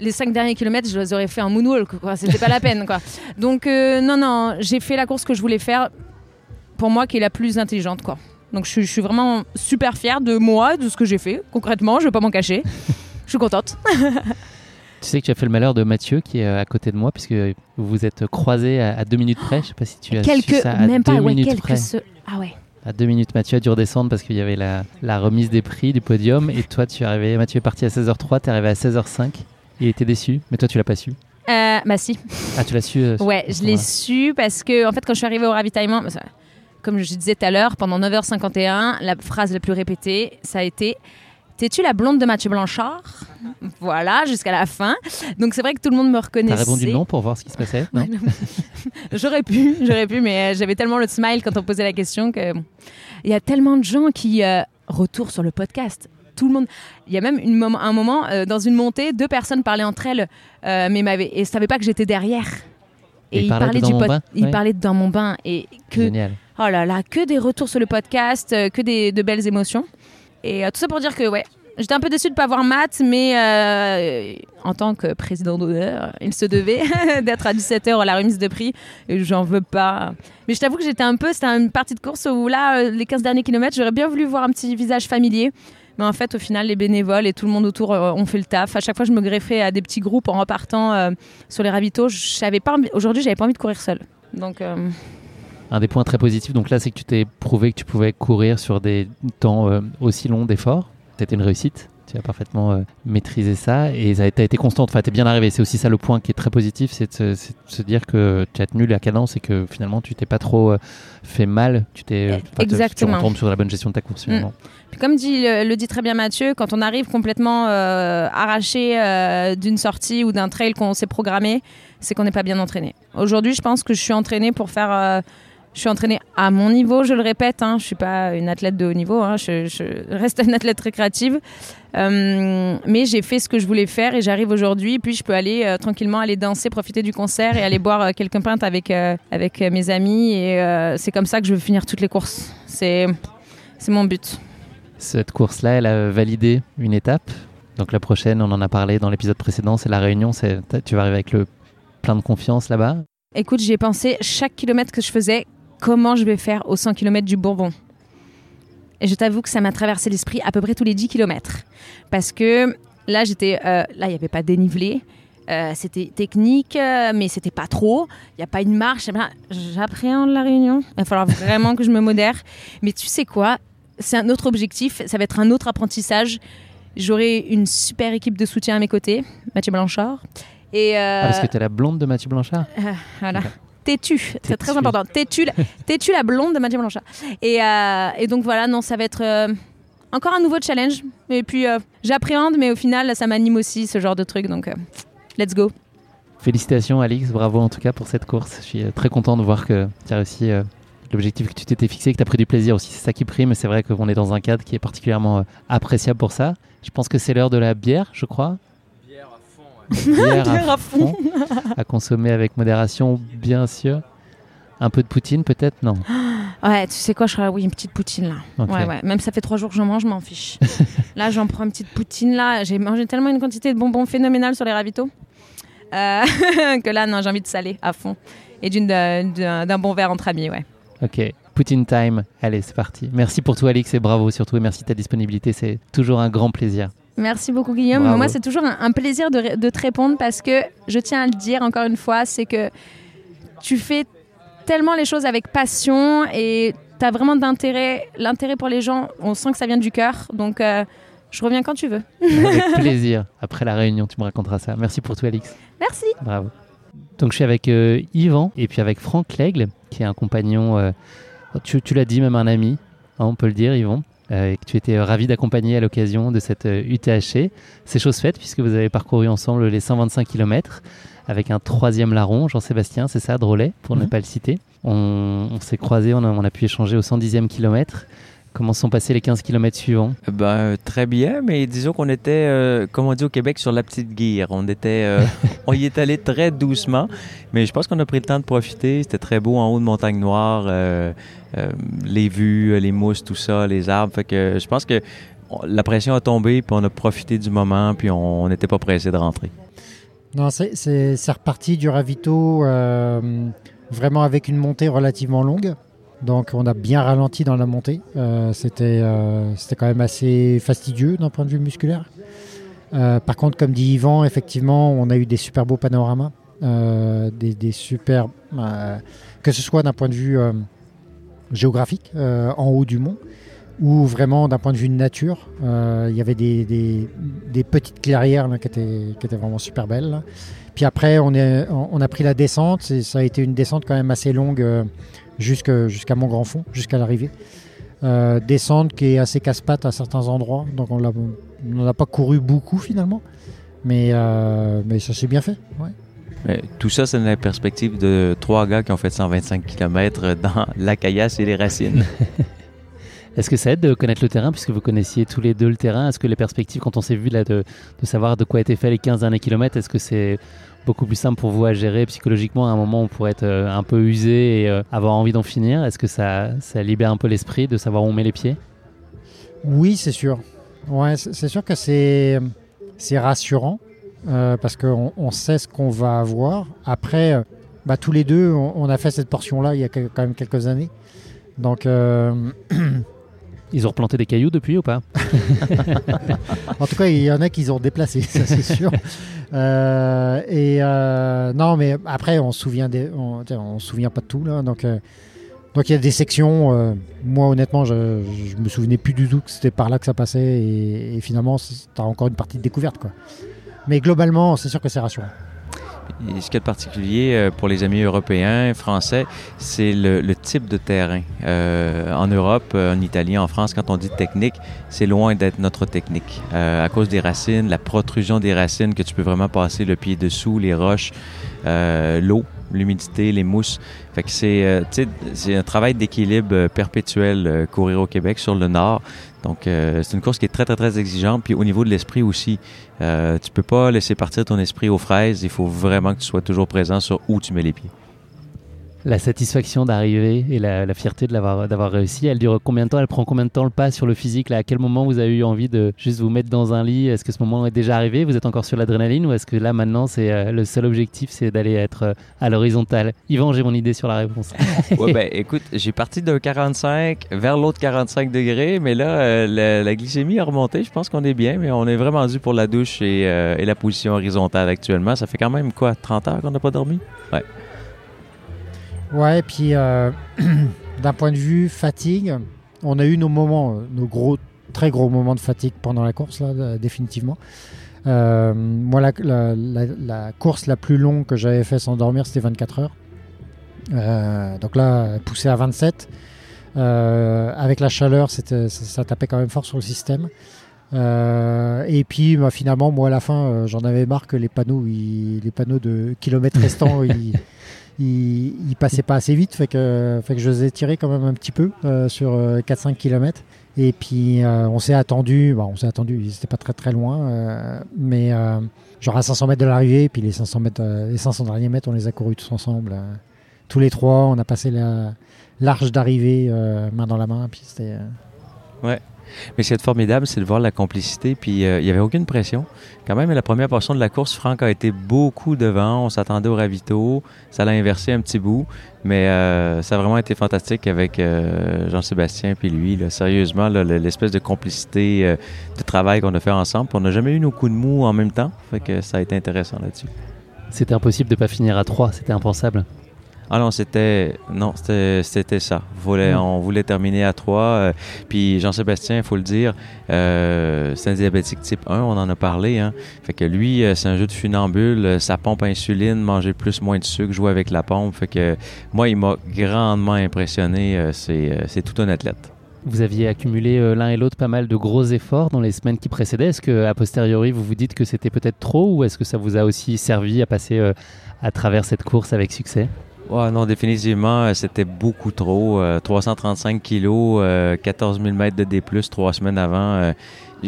les cinq derniers kilomètres, je les aurais fait un moonwalk, quoi. C'était pas la peine, quoi. Donc, euh, non, non, j'ai fait la course que je voulais faire, pour moi, qui est la plus intelligente, quoi. Donc, je, suis- je suis vraiment super fière de moi, de ce que j'ai fait, concrètement, je vais pas m'en cacher. Je suis contente. Tu sais que tu as fait le malheur de Mathieu qui est à côté de moi puisque vous vous êtes croisés à, à deux minutes près. Je sais pas si tu as su quelques, ça à même deux pas, minutes près. se- Ah ouais. À deux minutes, Mathieu a dû redescendre parce qu'il y avait la, la remise des prix du podium. Et toi, tu es arrivé, Mathieu est parti à 16h03, tu es arrivé à 16h05. Il était déçu, mais toi, tu l'as pas su. Euh, bah si. Ah, tu l'as su euh, Ouais, je l'ai su parce que, en fait, quand je suis arrivée au ravitaillement, bah, ça- comme je disais tout à l'heure, pendant 9h51, la phrase la plus répétée, ça a été T'es-tu la blonde de Mathieu Blanchard? Voilà, jusqu'à la fin. Donc c'est vrai que tout le monde me T'as reconnaissait. répondu non pour voir ce qui se passait non J'aurais pu, j'aurais pu, mais euh, j'avais tellement le smile quand on posait la question que il y a tellement de gens qui retournent sur le podcast. Tout le monde. Il y a même une mom- un moment euh, dans une montée, deux personnes parlaient entre elles, euh, mais m'avaient et savaient pas que j'étais derrière. Et ils parlaient du mon pod- bain ils Ouais. parlaient dans mon bain et que Génial. oh là là, que des retours sur le podcast, euh, que des de belles émotions. Et tout ça pour dire que ouais, j'étais un peu déçue de pas voir Matt, mais euh, en tant que président d'honneur, il se devait d'être à 17h à la remise de prix et j'en veux pas. Mais je t'avoue que j'étais un peu, c'était une partie de course où là, les 15 derniers kilomètres, j'aurais bien voulu voir un petit visage familier. Mais en fait, au final, les bénévoles et tout le monde autour euh, ont fait le taf. À chaque fois, je me greffais à des petits groupes en repartant euh, sur les ravitaux. J'avais pas envie- Aujourd'hui, j'avais pas envie de courir seule. Donc, euh, Un des points très positifs, donc là, c'est que tu t'es prouvé que tu pouvais courir sur des temps aussi longs d'efforts. C'était une réussite. Tu as parfaitement euh, maîtrisé ça et ça a été, constante. Enfin, t'es bien arrivé. C'est aussi ça le point qui est très positif, c'est de, se- c'est de se dire que tu as tenu la cadence et que finalement, tu t'es pas trop euh, fait mal. Tu t'es, tu- exactement. Tu retombes sur la bonne gestion de ta course finalement. Puis comme dit, le, le dit très bien Mathieu, quand on arrive complètement euh, arraché euh, d'une sortie ou d'un trail qu'on s'est programmé, c'est qu'on n'est pas bien entraîné. Aujourd'hui, je pense que je suis entraînée pour faire. Je suis entraînée à mon niveau, je le répète. Hein, je suis pas une athlète de haut niveau. hein, je, je reste une athlète récréative. Euh, mais j'ai fait ce que je voulais faire et j'arrive aujourd'hui. Puis je peux aller euh, tranquillement aller danser, profiter du concert et aller boire euh, quelques pintes avec avec mes amis. Et c'est comme ça que je veux finir toutes les courses. C'est c'est mon but. Cette course-là, elle a validé une étape. Donc la prochaine, on en a parlé dans l'épisode précédent, c'est la Réunion. Tu vas arriver avec le plein de confiance là-bas. Écoute, j'y ai pensé chaque kilomètre que je faisais, comment je vais faire aux 100 km du Bourbon. Et je t'avoue que ça m'a traversé l'esprit à peu près tous les 10 km. Parce que là, j'étais, euh, là, il n'y avait pas de dénivelé. Euh, c'était technique, euh, mais c'était pas trop. Il n'y a pas une marche. J'appréhende la réunion. Il va falloir vraiment que je me modère. Mais tu sais quoi? C'est un autre objectif. Ça va être un autre apprentissage. J'aurai une super équipe de soutien à mes côtés. Mathieu Blanchard. Et, euh, Ah, parce que tu es la blonde de Mathieu Blanchard? Voilà. Têtu, c'est très important. Têtu, la- têtu la blonde de Mathieu Blanchard. Et, euh, et donc voilà, non, ça va être euh, encore un nouveau challenge. Et puis, euh, j'appréhende, mais au final, ça m'anime aussi, ce genre de truc. Donc, let's go. Félicitations Alix, bravo en tout cas pour cette course. Je suis très content de voir que tu as réussi l'objectif que tu t'étais fixé, que tu as pris du plaisir aussi. C'est ça qui prime. C'est vrai qu'on est dans un cadre qui est particulièrement appréciable pour ça. Je pense que c'est l'heure de la bière, je crois. Bière Bière à fond. à consommer avec modération, bien sûr. Un peu de poutine peut-être Non? Ouais, tu sais quoi, je ferais oui, une petite poutine là. Ouais, ouais. Même ça fait trois jours que je mange, je m'en fiche. là, j'en prends une petite poutine là. J'ai mangé tellement une quantité de bonbons phénoménale sur les ravitaux euh, que là, non, j'ai envie de saler à fond et d'une d'un d'un bon verre entre amis, ouais. Ok, Poutine time. Allez, c'est parti. Merci pour tout Alix et bravo surtout et merci de ta disponibilité. C'est toujours un grand plaisir. Merci beaucoup Guillaume. Bravo. Moi, c'est toujours un, un plaisir de, te répondre parce que je tiens à le dire encore une fois, c'est que tu fais tellement les choses avec passion et tu as vraiment d'intérêt, l'intérêt pour les gens, on sent que ça vient du cœur. Donc, euh, je reviens quand tu veux. Avec plaisir. Après la réunion, tu me raconteras ça. Merci pour tout Alix. Merci. Bravo. Donc je suis avec euh, Yvan et puis avec Franck Lègle, qui est un compagnon, euh, tu, tu l'as dit, même un ami, hein, on peut le dire, Yvan, et que tu étais euh, ravi d'accompagner à l'occasion de cette euh, UTHC. C'est chose faite puisque vous avez parcouru ensemble les 125 km avec un troisième larron, Jean-Sébastien, c'est ça, Drolet, pour ne Mhm. pas le citer. On, on s'est croisés, on a, on a pu échanger au 110e kilomètre. Comment sont passés les 15 km suivants? Ben, euh, très bien, mais disons qu'on était, euh, comme on dit au Québec, sur la petite guire. On était, euh, on y est allé très doucement, mais je pense qu'on a pris le temps de profiter. C'était très beau en haut de Montagne Noire, euh, euh, les vues, euh, les mousses, tout ça, les arbres. Fait que je pense que la pression a tombé, puis on a profité du moment, puis on n'était pas pressé de rentrer. Non, c'est- reparti du ravito euh, vraiment avec une montée relativement longue. Donc on a bien ralenti dans la montée. Euh, C'était quand même assez fastidieux d'un point de vue musculaire. Par contre, comme dit Yvan, effectivement, on a eu des super beaux panoramas, des, super, que ce soit d'un point de vue géographique, euh, en haut du mont, ou vraiment d'un point de vue de nature. Euh, Il y avait des, petites clairières qui, étaient, vraiment super belles. Puis après, on, a pris la descente, ça a été une descente quand même assez longue euh, jusqu'à mon grand fond, jusqu'à l'arrivée. Descente qui est assez casse-patte à certains endroits, donc on n'en a pas couru beaucoup finalement, mais, ça s'est bien fait. Mais tout ça, c'est dans la perspective de trois gars qui ont fait 125 km dans la caillasse et les racines. Est-ce que ça aide de connaître le terrain, puisque vous connaissiez tous les deux le terrain? Est-ce que les perspectives, quand on s'est vu là, de, de savoir de quoi étaient faits les 15 derniers kilomètres, est-ce que c'est beaucoup plus simple pour vous à gérer psychologiquement à un moment où on pourrait être euh, un peu usé et euh, avoir envie d'en finir? Est-ce que ça, ça libère un peu l'esprit de savoir où on met les pieds? Oui, c'est sûr. Ouais, c'est c'est sûr que c'est c'est rassurant euh, parce qu'on on sait ce qu'on va avoir. Après, euh, bah, tous les deux, on, on a fait cette portion-là il y a quand même quelques années. Donc, euh, Ils ont replanté des cailloux depuis ou pas? En tout cas, il y en a qui ont déplacé, ça c'est sûr. Euh, et euh, non, mais après, on se souvient des, on, tiens, on se souvient pas de tout là. Donc, euh, donc il y a des sections. moi, honnêtement, je, je me souvenais plus du tout que c'était par là que ça passait, et, et finalement, t'as encore une partie de découverte, quoi. Mais globalement, c'est sûr que c'est rassurant. Et ce qui est particulier euh, pour les amis européens, français, c'est le, type de terrain. Euh, en Europe, euh, en Italie, en France, quand on dit technique, c'est loin d'être notre technique. À cause des racines, la protrusion des racines, que tu peux vraiment passer le pied dessous, les roches, l'eau, l'humidité, les mousses. C'est, un travail d'équilibre perpétuel, courir au Québec sur le nord. Donc, euh, c'est une course qui est très, très, très exigeante. Puis au niveau de l'esprit aussi, euh, tu peux pas laisser partir ton esprit aux fraises. Il faut vraiment que tu sois toujours présent sur où tu mets les pieds. La satisfaction d'arriver et la, fierté de l'avoir d'avoir réussi, elle dure combien de temps? Elle prend combien de temps le pas sur le physique À quel moment vous avez eu envie de juste vous mettre dans un lit? Est-ce que ce moment est déjà arrivé? Vous êtes encore sur l'adrénaline ou est-ce que là maintenant c'est euh, le seul objectif c'est d'aller être euh, à l'horizontale? Yvan, j'ai mon idée sur la réponse. ouais, ben écoute, j'ai parti d'un 45 vers l'autre 45 degrés, mais là, euh, la, glycémie a remonté. Je pense qu'on est bien, mais on est vraiment dû pour la douche et, la position horizontale actuellement. Ça fait quand même quoi 30 heures qu'on n'a pas dormi? Ouais, et puis euh, d'un point de vue fatigue, on a eu nos moments, euh, nos gros, très gros moments de fatigue pendant la course, là, euh, définitivement. Euh, moi, la, la- la- la course la plus longue que j'avais fait sans dormir, c'était 24 heures. Euh, donc là, poussé à 27. avec la chaleur, ça, ça, tapait quand même fort sur le système. et puis bah, finalement, moi à la fin, j'en avais marre que les panneaux, les panneaux de kilomètres restants, ils, ils, passaient pas assez vite, fait que, fait que je les ai tirés quand même un petit peu sur 4-5 km. Et puis on s'est attendu, on s'est attendu, c'était pas très très loin, mais genre à 500 mètres de l'arrivée, puis les 500, mètres, les 500 derniers mètres, on les a courus tous ensemble. tous les trois, on a passé l'arche d'arrivée main dans la main, puis c'était... Ouais. Mais ce formidable, c'est de voir la complicité. Puis euh, il n'y avait aucune pression. Quand même, la première portion de la course, Franck a été beaucoup devant. On s'attendait au ravito. Ça l'a inversé un petit bout. Mais euh, ça a vraiment été fantastique avec euh, Jean-Sébastien puis lui. Sérieusement, l'espèce de complicité de travail qu'on a fait ensemble. On n'a jamais eu nos coups de mou en même temps. Fait que ça a été intéressant là-dessus. C'était impossible de ne pas finir à trois. C'était impensable. Ah non, c'était non, c'était ça. Voulait, mm. On voulait terminer à 3. Euh, puis Jean-Sébastien, il faut le dire, euh, c'est un diabétique type 1, on en a parlé. Hein. Fait que lui, euh, c'est un jeu de funambule, sa pompe insuline, manger plus, moins de sucre, jouer avec la pompe. Fait que moi, il m'a grandement impressionné. c'est tout un athlète. Vous aviez accumulé l'un et l'autre pas mal de gros efforts dans les semaines qui précédaient. Est-ce que, a posteriori, vous vous dites que c'était peut-être trop ou est-ce que ça vous a aussi servi à passer à travers cette course avec succès? Ouais, non, définitivement, euh, c'était beaucoup trop. 335 euh, kilos, 14 000 mètres de D+, trois semaines avant. Euh,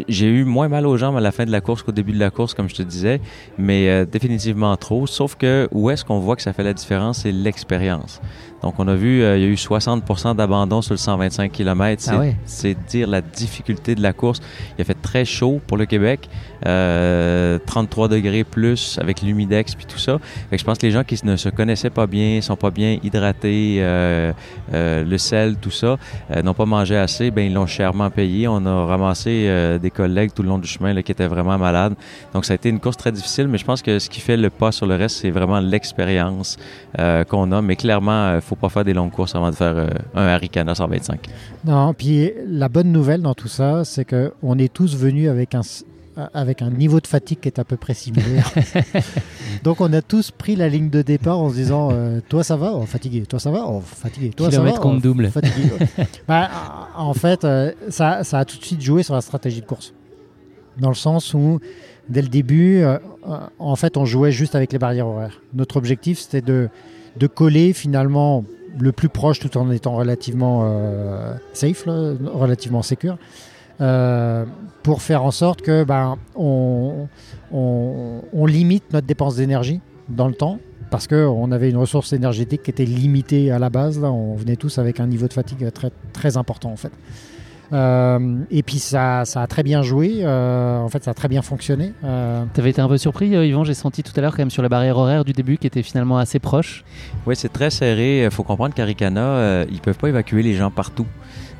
j'ai eu moins mal aux jambes à la fin de la course qu'au début de la course, comme je te disais, mais définitivement trop. Sauf que où est-ce qu'on voit que ça fait la différence, c'est l'expérience. Donc, on a vu, euh, il y a eu 60% d'abandon sur le 125 km. Ah c'est dire la difficulté de la course. Il a fait très chaud pour le Québec, 33 euh, degrés plus avec l'humidex puis tout ça. je pense que les gens qui ne se connaissaient pas bien, sont pas bien hydratés, euh, le sel, tout ça, n'ont pas mangé assez, ben ils l'ont chèrement payé. On a ramassé des collègues tout le long du chemin là, qui étaient vraiment malades. Donc, ça a été une course très difficile, mais je pense que ce qui fait le pas sur le reste, c'est vraiment l'expérience qu'on a. Mais clairement, faut pas faire des longues courses avant de faire euh, un Haricana 125. Non, puis la bonne nouvelle dans tout ça, c'est qu'on est tous venus avec un, avec un niveau de fatigue qui est à peu près similaire. Donc on a tous pris la ligne de départ en se disant euh, toi ça va, oh, fatigué, toi ça va, oh, fatigué, toi ça va, compte oh, double. Fatigué. bah, en fait, euh, ça, ça, a tout de suite joué sur la stratégie de course. Dans le sens où dès le début, en fait, on jouait juste avec les barrières horaires. Notre objectif, c'était de de coller finalement le plus proche tout en étant relativement euh, safe, relativement sécure, euh, pour faire en sorte que ben, on, limite notre dépense d'énergie dans le temps parce qu'on avait une ressource énergétique qui était limitée à la base. Là, on venait tous avec un niveau de fatigue très, très important en fait. Euh, et puis ça, ça, a très bien joué, euh, en fait ça a très bien fonctionné. Euh. Tu avais été un peu surpris Yvan, j'ai senti tout à l'heure quand même sur la barrière horaire du début qui était finalement assez proche. Oui c'est très serré, il faut comprendre qu'Aricana, ils peuvent pas évacuer les gens partout.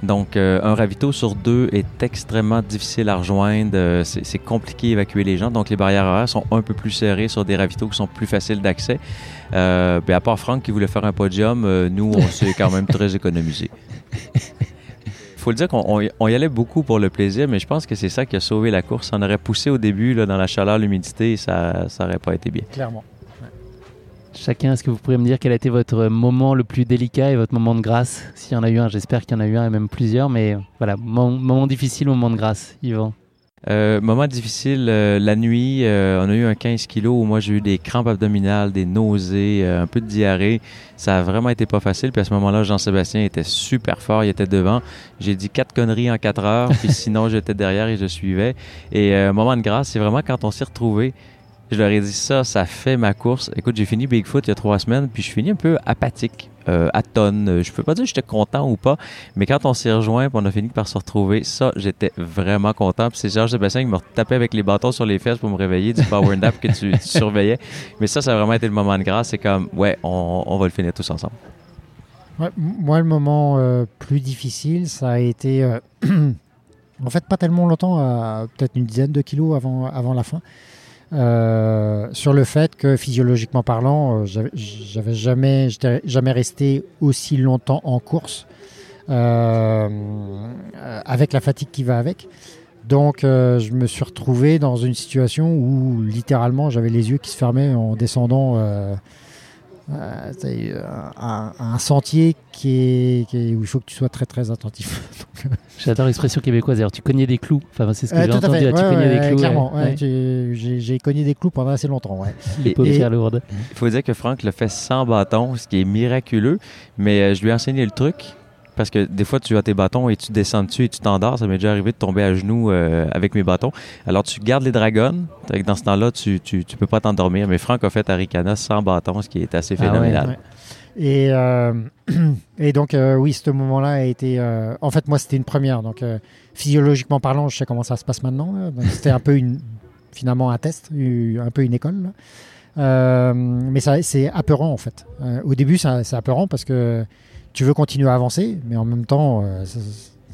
Donc, un ravito sur deux est extrêmement difficile à rejoindre. c'est compliqué d'évacuer les gens. Donc, les barrières horaires sont un peu plus serrées sur des ravitaux qui sont plus faciles d'accès. Euh, ben, à part Franck qui voulait faire un podium, nous, on s'est quand même très économisé faut le dire qu'on y allait beaucoup pour le plaisir, mais je pense que c'est ça qui a sauvé la course. On aurait poussé au début là, dans la chaleur, l'humidité, ça n'aurait pas été bien. Clairement. Chacun, est-ce que vous pourriez me dire quel a été votre moment le plus délicat et votre moment de grâce? S'il y en a eu un, j'espère qu'il y en a eu un et même plusieurs, mais voilà, moment, moment difficile, moment de grâce, Yvan? Euh, moment difficile, euh, la nuit, euh, on a eu un 15 kilos où moi j'ai eu des crampes abdominales, des nausées, un peu de diarrhée. Ça a vraiment été pas facile. Puis à ce moment-là, Jean-Sébastien était super fort, il était devant. J'ai dit quatre conneries en quatre heures, puis sinon j'étais derrière et je suivais. Et moment de grâce, c'est vraiment quand on s'est retrouvés. Je leur ai dit ça, ça fait ma course. Écoute, j'ai fini Bigfoot il y a trois semaines, puis je finis un peu apathique. Euh, à tonnes. Je peux pas dire que j'étais content ou pas, mais quand on s'est rejoint on a fini par se retrouver, ça, j'étais vraiment content. Puis c'est Georges Sébastien qui me tapait avec les bâtons sur les fesses pour me réveiller du power nap que tu, surveillais. Mais ça, ça a vraiment été le moment de grâce. C'est comme, ouais, on, va le finir tous ensemble. moi, le moment euh, plus difficile, ça a été, euh, en fait, pas tellement longtemps, peut-être une dizaine de kilos avant, avant la fin. Euh, sur le fait que physiologiquement parlant, euh, j'avais jamais, jamais resté aussi longtemps en course euh, avec la fatigue qui va avec. Donc, je me suis retrouvé dans une situation où littéralement j'avais les yeux qui se fermaient en descendant euh, c'est un, un sentier qui est, qui est- où il faut que tu sois très très attentif. Donc, J'adore l'expression québécoise. D'ailleurs, tu cognais des clous. Enfin, c'est ce que euh, j'ai entendu. fait, là, tu ouais, cognais ouais, des clous. clairement. ouais. ouais, Ouais. J'ai cogné des clous pendant assez longtemps. Ouais. Les paupières lourdes. Il faut dire que Franck le fait sans bâton, ce qui est miraculeux, mais euh, je lui ai enseigné le truc. Parce que des fois, tu as tes bâtons et tu descends dessus et tu t'endors. Ça m'est déjà arrivé de tomber à genoux euh, avec mes bâtons. Alors, tu gardes les dragons. Dans ce temps-là, tu, tu, tu peux pas t'endormir. Mais Franck a fait Arikana sans bâton, ce qui est assez Ah ouais, phénoménal. Ouais. Et, euh, et donc, euh, oui, ce moment-là a été. euh, en fait, moi, c'était une première. Donc, physiologiquement parlant, je sais comment ça se passe maintenant. C'était un peu une, finalement un test, un peu une école. mais c'est apeurant, en fait. Au début, c'est apeurant parce que tu veux continuer à avancer, mais en même temps,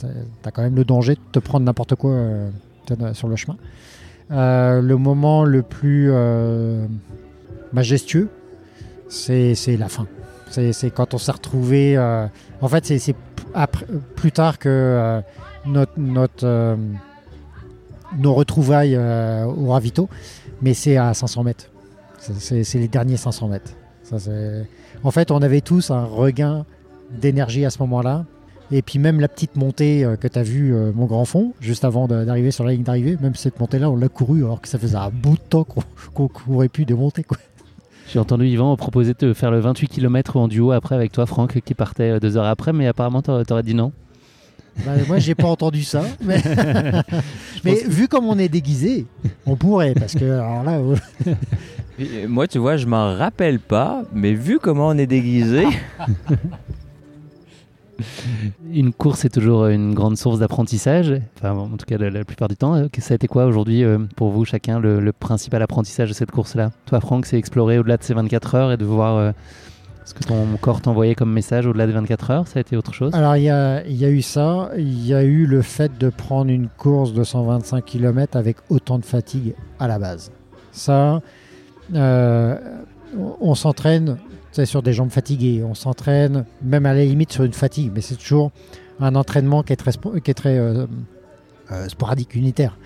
tu as quand même le danger de te prendre n'importe quoi euh, sur le chemin. Euh, le moment le plus euh, majestueux, c'est la fin. C'est quand on s'est retrouvé. euh, en fait, c'est- plus tard que euh, notre, notre, euh, nos retrouvailles euh, au ravito, mais c'est à 500 mètres. C'est- les derniers 500 mètres. Ça, en fait, on avait tous un regain d'énergie à ce moment-là. Et puis même la petite montée euh, que tu as vue, euh, mon grand fond, juste avant de- d'arriver sur la ligne d'arrivée, même cette montée-là, on l'a couru alors que ça faisait un bout de temps qu'on qu'on courait plus démonter. Quoi. J'ai entendu Yvan proposer de faire le 28 km en duo après avec toi, Franck, qui partait euh, deux heures après, mais apparemment, t'aurais dit non. Bah, moi, j'ai pas entendu ça. Mais, mais vu comme on est déguisé, on pourrait. Parce que, alors là, euh, Moi, tu vois, je m'en rappelle pas, mais vu comment on est déguisé, Une course est toujours une grande source d'apprentissage, enfin en tout cas la, plupart du temps. Euh, Ça a été quoi aujourd'hui euh, pour vous chacun le, principal apprentissage de cette course-là? Toi Franck, c'est explorer au-delà de ces 24 heures et de voir euh, ce que ton corps t'envoyait comme message au-delà des 24 heures. Ça a été autre chose? Alors il y a, eu ça. Il y a eu le fait de prendre une course de 125 km avec autant de fatigue à la base. Ça, on s'entraîne sur des jambes fatiguées. On s'entraîne même à la limite sur une fatigue. Mais c'est toujours un entraînement qui est très, euh, euh, sporadique, unitaire.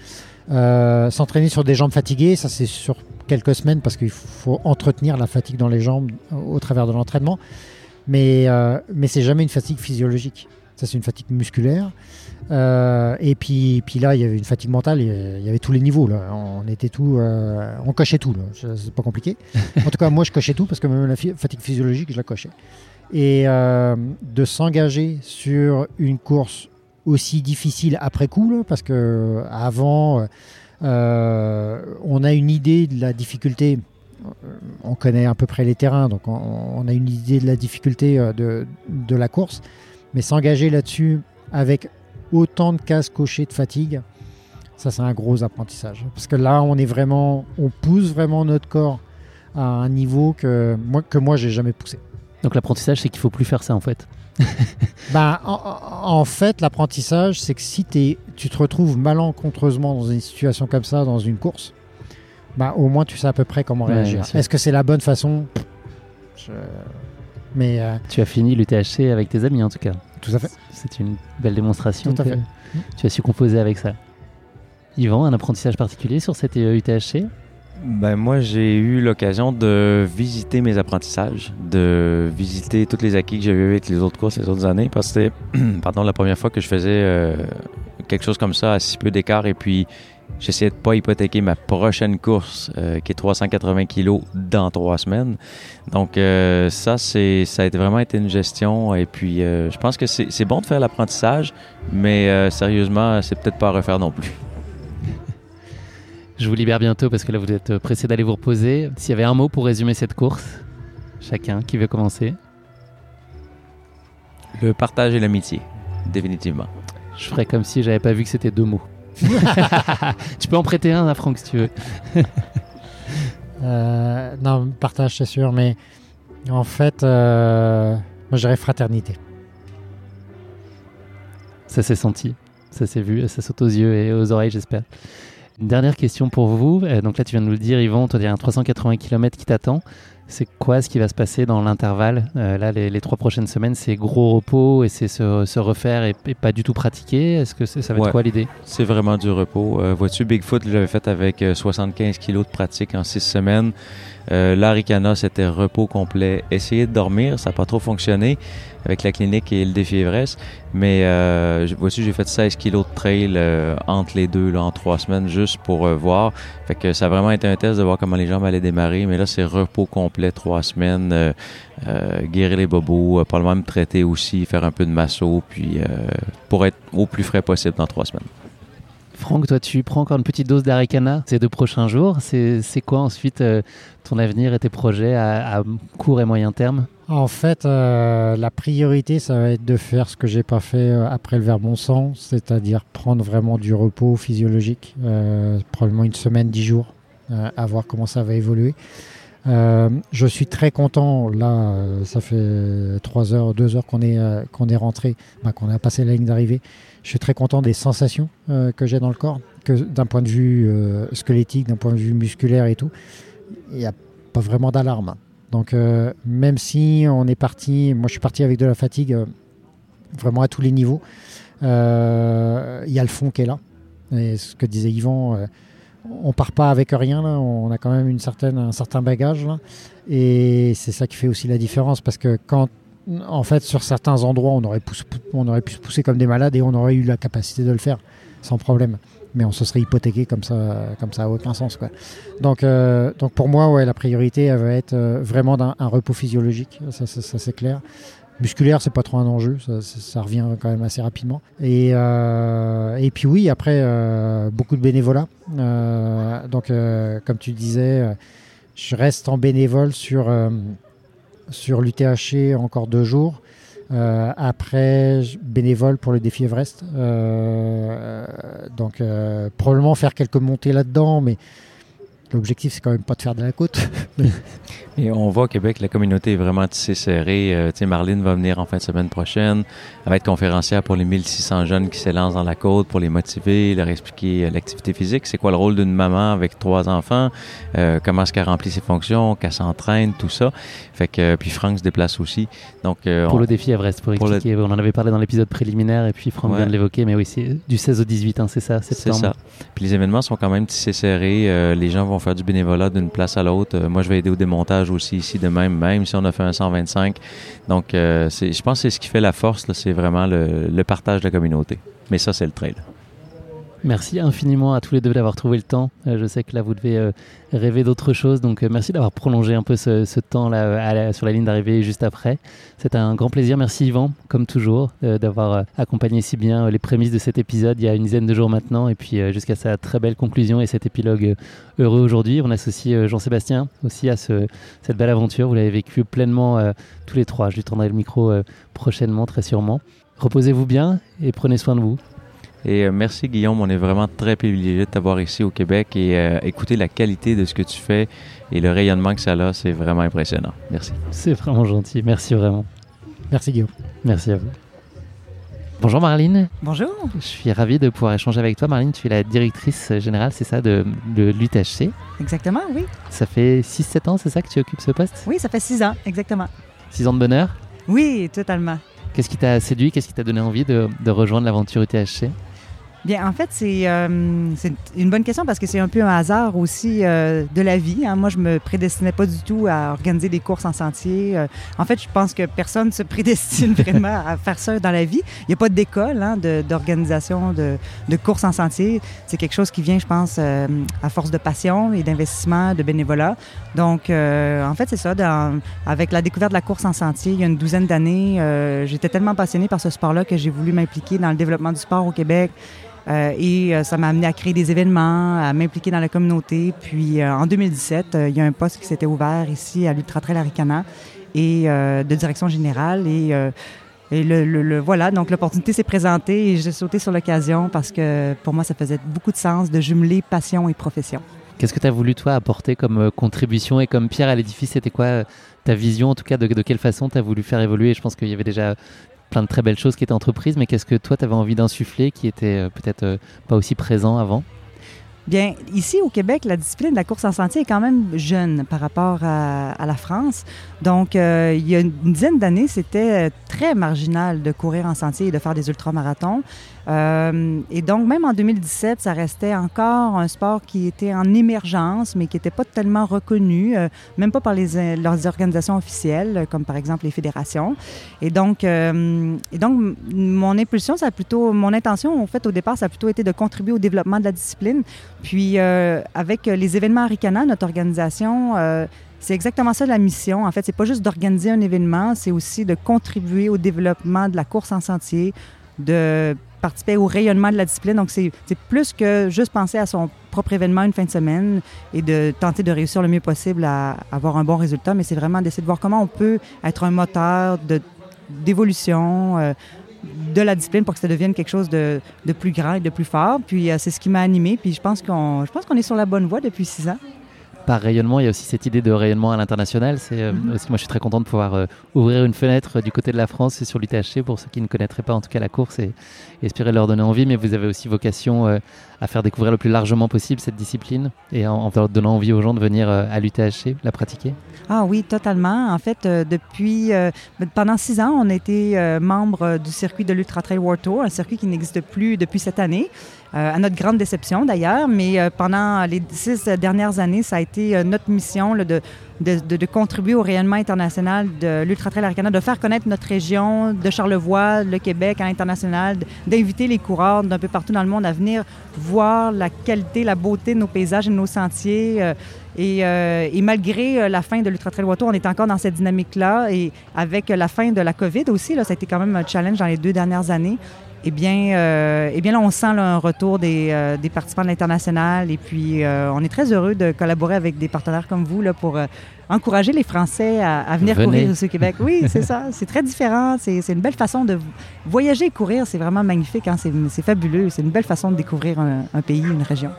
Euh, S'entraîner sur des jambes fatiguées, ça c'est sur quelques semaines parce qu'il faut entretenir la fatigue dans les jambes au travers de l'entraînement. Mais, mais c'est jamais une fatigue physiologique. Ça c'est une fatigue musculaire. Euh, et puis, puis là, il y avait une fatigue mentale, il y avait- tous les niveaux. Là. On était tout, euh, on cochait tout. C'est pas compliqué. En tout cas, moi, je cochais tout parce que même la fatigue physiologique, je la cochais. Et euh, de s'engager sur une course aussi difficile après coup, là, parce que avant, euh, on a une idée de la difficulté. On connaît à peu près les terrains, donc on, a une idée de la difficulté de, de la course. Mais s'engager là-dessus avec autant de cases cochées de fatigue, ça c'est un gros apprentissage. Parce que là, on est vraiment, on pousse vraiment notre corps à un niveau que moi, que moi j'ai jamais poussé. Donc l'apprentissage, c'est qu'il faut plus faire ça en fait. Ben, en, en fait, l'apprentissage, c'est que si tu te retrouves malencontreusement dans une situation comme ça, dans une course, ben, au moins tu sais à peu près comment réagir. Est-ce que c'est la bonne façon? Je- Mais euh, Tu as fini l'UTHC avec tes amis en tout cas. Tout à fait. C'est une belle démonstration Tout à que fait. tu as su composer avec ça. Yvan, un apprentissage particulier sur cette euh, UTHC Ben moi, j'ai eu l'occasion de visiter mes apprentissages, de visiter tous les acquis que j'avais eu avec les autres courses les autres années, parce que c'était pardon, la première fois que je faisais euh, quelque chose comme ça à si peu d'écart, et puis j'essayais de pas hypothéquer ma prochaine course, euh, qui est 380 kilos dans trois semaines. Donc euh, ça, c'est ça a été vraiment été une gestion, et puis euh, je pense que c'est bon de faire l'apprentissage, mais sérieusement, c'est peut-être pas à refaire non plus. Je vous libère bientôt parce que là vous êtes pressé d'aller vous reposer. S'il y avait un mot pour résumer cette course, chacun qui veut commencer? Le partage et l'amitié, définitivement. Je ferais comme si j'avais pas vu que c'était deux mots. tu peux en prêter un à Franck si tu veux. euh, non, partage, c'est sûr, mais en fait, euh, moi, je dirais fraternité. Ça s'est senti, ça s'est vu, ça saute aux yeux et aux oreilles, j'espère. Une dernière question pour vous. Euh, donc là, tu viens de nous le dire, Yvan, toi, il y a un 380 km qui t'attend. C'est quoi ce qui va se passer dans l'intervalle? Là, les, trois prochaines semaines, c'est gros repos et c'est se, refaire et, pas du tout pratiquer? Est-ce que ça va être quoi l'idée? C'est vraiment du repos. Vois-tu, Bigfoot, je l'avais fait avec 75 kilos de pratique en six semaines. Euh, L'Aricana, c'était repos complet. Essayer de dormir, ça n'a pas trop fonctionné avec la clinique et le défi Everest. Mais euh, voici, j'ai fait 16 kilos de trail euh, entre les deux là, en trois semaines juste pour euh, voir. Fait que ça a vraiment été un test de voir comment les jambes allaient démarrer. Mais là, c'est repos complet, trois semaines. Euh, guérir les bobos, pas le même traiter aussi, faire un peu de masso, puis pour être au plus frais possible dans trois semaines. Franck, toi, tu prends encore une petite dose d'Aricana ces deux prochains jours. C'est quoi ensuite euh, ton avenir et tes projets à, court et moyen terme? En fait, euh, la priorité, ça va être de faire ce que j'ai pas fait euh, après le Verbon sang, c'est-à-dire prendre vraiment du repos physiologique, probablement une semaine, dix jours, à voir comment ça va évoluer. je suis très content. Là, ça fait trois heures, deux heures qu'on est, qu'on est rentré, bah, qu'on a passé la ligne d'arrivée je suis très content des sensations euh, que j'ai dans le corps, que d'un point de vue euh, squelettique, d'un point de vue musculaire et tout, il n'y a pas vraiment d'alarme. Donc euh, même si on est parti, moi je suis parti avec de la fatigue vraiment à tous les niveaux, il y a le fond qui est là. Et ce que disait Yvan, on part pas avec rien, on a quand même une certaine, un certain bagage. Et c'est ça qui fait aussi la différence, parce que quand en fait, sur certains endroits, on aurait, pu se pousser comme des malades et on aurait eu la capacité de le faire sans problème. Mais on se serait hypothéqué comme ça, comme ça a aucun sens. Quoi. Donc, euh, donc pour moi, ouais, la priorité, va être euh, vraiment d'un repos physiologique, ça, c'est clair. Musculaire, c'est pas trop un enjeu, ça, revient quand même assez rapidement. Et, euh, et puis oui, après, beaucoup de bénévolat. donc, comme tu disais, je reste en bénévole sur sur l'UTHC encore deux jours. Euh, après, bénévole pour le défi Everest. Euh, donc, euh, probablement faire quelques montées là-dedans, mais L'objectif, c'est quand même pas de faire de la côte. Et on voit au Québec, la communauté est vraiment tissée serrée. Euh, Marlene va venir en fin de semaine prochaine. Elle va être conférencière pour les 1600 jeunes qui s'élancent dans la côte pour les motiver, leur expliquer euh, l'activité physique. C'est quoi le rôle d'une maman avec trois enfants? Euh, comment est-ce qu'elle remplit ses fonctions? Qu'elle s'entraîne? Tout ça. Fait que, puis Franck se déplace aussi. Donc, pour le défi Everest, pour, expliquer. On en avait parlé dans l'épisode préliminaire et puis Franck vient de l'évoquer. Mais oui, c'est du 16 au 18, hein, c'est ça? C'est ça. Puis les événements sont quand même tissés serrés. les gens vont faire du bénévolat d'une place à l'autre. Euh, moi, je vais aider au démontage aussi ici de même, même si on a fait un 125. Donc, euh, je pense que c'est ce qui fait la force, c'est vraiment le, le partage de la communauté. Mais ça, c'est le trail. Merci infiniment à tous les deux d'avoir trouvé le temps. Euh, je sais que là, vous devez euh, rêver d'autre chose. Donc, euh, merci d'avoir prolongé un peu ce, temps-là sur la ligne d'arrivée juste après. C'est un grand plaisir. Merci Yvan, comme toujours, d'avoir accompagné si bien les prémices de cet épisode il y a une dizaine de jours maintenant. Et puis, jusqu'à sa très belle conclusion et cet épilogue heureux aujourd'hui. On associe Jean-Sébastien aussi à ce, cette belle aventure. Vous l'avez vécu pleinement tous les trois. Je lui tendrai le micro prochainement, très sûrement. Reposez-vous bien et prenez soin de vous. Et euh, merci Guillaume, on est vraiment très privilégié de t'avoir ici au Québec et euh, écouter la qualité de ce que tu fais et le rayonnement que ça a, c'est vraiment impressionnant. Merci. C'est vraiment gentil, merci vraiment. Merci Guillaume. Merci à vous. Bonjour Marline. Bonjour. Je suis ravi de pouvoir échanger avec toi. Marline, tu es la directrice générale, c'est ça, de, de l'UTHC Exactement, oui. Ça fait 6-7 ans, c'est ça que tu occupes ce poste? Oui, ça fait 6 ans, exactement. 6 ans de bonheur? Oui, totalement. Qu'est-ce qui t'a séduit? Qu'est-ce qui t'a donné envie de, de rejoindre l'aventure UTHC Bien, en fait, euh, c'est une bonne question parce que c'est un peu un hasard aussi euh, de la vie. Hein. Moi, je me prédestinais pas du tout à organiser des courses en sentier. Euh, en fait, je pense que personne se prédestine vraiment à faire ça dans la vie. Il n'y a pas d'école hein, d'organisation de, de, courses en sentier. C'est quelque chose qui vient, je pense, à force de passion et d'investissement, de bénévolat. Donc, en fait, c'est ça. avec la découverte de la course en sentier, il y a une douzaine d'années, j'étais tellement passionnée par ce sport-là que j'ai voulu m'impliquer dans le développement du sport au Québec. Euh, et euh, ça m'a amené à créer des événements, à m'impliquer dans la communauté. Puis euh, en 2017, il y a un poste qui s'était ouvert ici à l'Ultra Trail Aricana et de direction générale. Et, le, voilà, donc l'opportunité s'est présentée et j'ai sauté sur l'occasion parce que pour moi, ça faisait beaucoup de sens de jumeler passion et profession. Qu'est-ce que tu as voulu, toi, apporter comme contribution? Et comme pierre à l'édifice C'était quoi ta vision, en tout cas, de, de quelle façon tu as voulu faire évoluer? Je pense qu'il y avait déjà plein de très belles choses qui étaient entreprises, mais qu'est-ce que toi, tu avais envie d'insuffler qui était euh, peut-être euh, pas aussi présent avant? Bien, ici au Québec, la discipline de la course en sentier est quand même jeune par rapport à, la France. Donc, euh, il y a une dizaine d'années, c'était très marginal de courir en sentier et de faire des ultramarathons. Euh, et donc, même en 2017, ça restait encore un sport qui était en émergence, mais qui n'était pas tellement reconnu, euh, même pas par les, leurs organisations officielles, comme par exemple les fédérations. Et donc, euh, et donc mon impulsion, ça a plutôt, mon intention, en fait, au départ, ça a plutôt été de contribuer au développement de la discipline. Puis, avec les événements Aricana, notre organisation, c'est exactement ça la mission. En fait, c'est pas juste d'organiser un événement, c'est aussi de contribuer au développement de la course en sentier, de participer au rayonnement de la discipline. Donc, c'est plus que juste penser à son propre événement une fin de semaine et de tenter de réussir le mieux possible à, avoir un bon résultat, mais c'est vraiment d'essayer de voir comment on peut être un moteur d'évolution. Euh, de la discipline pour que ça devienne quelque chose de, de plus grand et de plus fort. Puis euh, c'est ce qui m'a animé. Puis je pense qu'on je pense qu'on est sur la bonne voie depuis six ans par rayonnement, il y a aussi cette idée de rayonnement à l'international. C'est euh, mhm. aussi, moi, je suis très content de pouvoir euh, ouvrir une fenêtre du côté de la France et sur l'UTHC pour ceux qui ne connaîtraient pas en tout cas la course et, espérer leur donner envie. Mais vous avez aussi vocation euh, à faire découvrir le plus largement possible cette discipline et en, en donnant envie aux gens de venir à l'UTHC la pratiquer. Ah oui, totalement. En fait, depuis pendant six ans, on a été membre du circuit de l'Ultra Trail World Tour, un circuit qui n'existe plus depuis cette année. Euh, à notre grande déception d'ailleurs, mais euh, pendant les six dernières années, ça a été euh, notre mission de, contribuer au rayonnement international de l'Ultra Trail Arcana, de faire connaître notre région, de Charlevoix, le Québec à l'international, d'inviter les coureurs d'un peu partout dans le monde à venir voir la qualité, la beauté de nos paysages et de nos sentiers. Et, malgré la fin de l'Ultra Trail Water, on est encore dans cette dynamique-là. Et avec la fin de la COVID aussi, ça a été quand même un challenge dans les deux dernières années eh bien, euh, eh bien là, on sent un retour des, euh, des, participants de l'international et puis euh, on est très heureux de collaborer avec des partenaires comme vous là, pour encourager les Français à, venir courir au Québec. Oui, c'est ça. C'est très différent. C'est une belle façon de voyager et courir. C'est vraiment magnifique. Hein? C'est fabuleux. C'est une belle façon de découvrir un, un pays, une région.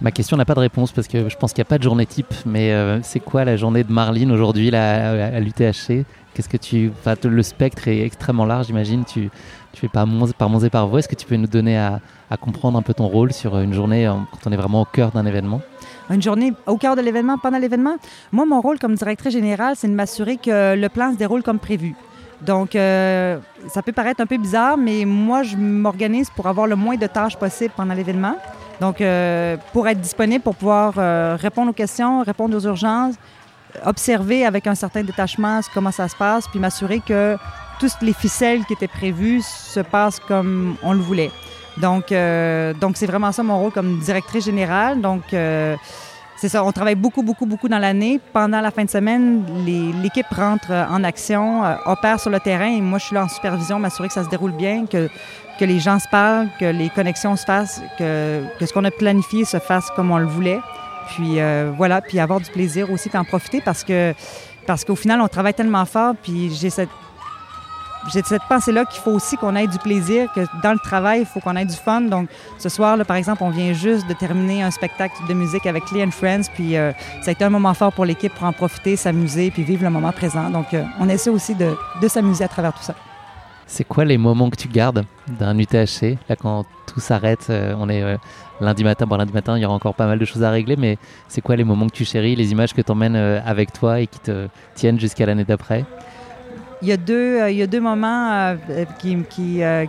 Ma question n'a pas de réponse parce que je pense qu'il n'y a pas de journée type. Mais c'est quoi la journée de Marline aujourd'hui à l'UTHC Qu'est-ce que tu, le spectre est extrêmement large, j'imagine. Tu, tu fais par Mons, par Mons et par Vaux. Est-ce que tu peux nous donner à, comprendre un peu ton rôle sur une journée quand on est vraiment au cœur d'un événement? Une journée au cœur de l'événement, pendant l'événement? Moi, mon rôle comme directrice générale, c'est de m'assurer que le plan se déroule comme prévu. Donc, euh, ça peut paraître un peu bizarre, mais moi, je m'organise pour avoir le moins de tâches possible pendant l'événement. Donc, euh, pour être disponible, pour pouvoir euh, répondre aux questions, répondre aux urgences, observer avec un certain détachement comment ça se passe, puis m'assurer que toutes les ficelles qui étaient prévues se passent comme on le voulait. Donc, euh, c'est vraiment ça mon rôle comme directrice générale. Donc, euh, c'est ça, on travaille beaucoup, beaucoup, beaucoup dans l'année. Pendant la fin de semaine, l'équipe rentre en action, euh, opère sur le terrain et moi, je suis là en supervision, m'assurer que ça se déroule bien, que, les gens se parlent, que les connexions se fassent, que ce qu'on a planifié se fasse comme on le voulait. Puis voilà, puis avoir du plaisir aussi, puis en profiter parce que parce qu'au final, on travaille tellement fort, puis j'ai cette j'ai cette pensée-là qu'il faut aussi qu'on ait du plaisir, que dans le travail, il faut qu'on ait du fun. Donc, ce soir, là, par exemple, on vient juste de terminer un spectacle de musique avec Lee and Friends, puis euh, ça a été un moment fort pour l'équipe pour en profiter, s'amuser, puis vivre le moment présent. Donc, euh, on essaie aussi de, de s'amuser à travers tout ça. C'est quoi les moments que tu gardes d'un UTHC Là, quand tout s'arrête, euh, on est lundi matin. Bon, lundi matin, il y aura encore pas mal de choses à régler, mais c'est quoi les moments que tu chéris, les images que tu emmènes avec toi et qui te tiennent jusqu'à l'année d'après? Il y a deux, euh, il y a deux moments euh, qui, qui, euh,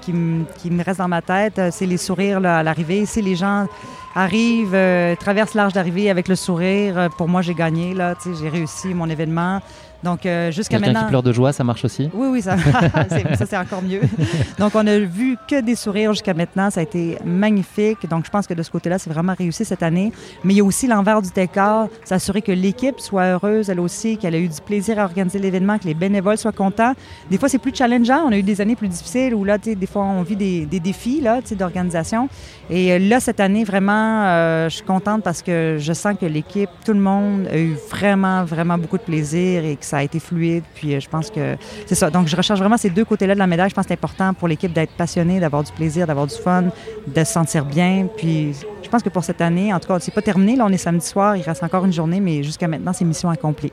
qui, me restent dans ma tête. C'est les sourires à l'arrivée. Si les gens arrivent, traversent l'arche d'arrivée avec le sourire, pour moi, j'ai gagné. J'ai réussi mon événement. Donc, euh, jusqu'à maintenant. qui pleure de joie, ça marche aussi Oui, oui, ça, ça c'est encore mieux. Donc, on a vu que des sourires jusqu'à maintenant. Ça a été magnifique. Donc, je pense que de ce côté-là, c'est vraiment réussi cette année. Mais il y a aussi l'envers du décor, s'assurer que l'équipe soit heureuse, elle aussi, qu'elle a eu du plaisir à organiser l'événement, que les bénévoles soient contents. Des fois, c'est plus challengeant. On a eu des années plus difficiles où, là, des fois, on vit des, des défis d'organisation. Et euh, là, cette année, vraiment, euh, je suis contente parce que je sens que l'équipe, tout le monde a eu vraiment, vraiment beaucoup de plaisir et que ça a été fluide. Puis euh, je pense que c'est ça. Donc, je recherche vraiment ces deux côtés-là de la médaille. Je pense que c'est important pour l'équipe d'être passionnée, d'avoir du plaisir, d'avoir du fun, de se sentir bien. Puis je pense que pour cette année, en tout cas, c'est pas terminé. Là, on est samedi soir, il reste encore une journée, mais jusqu'à maintenant, c'est mission accomplie.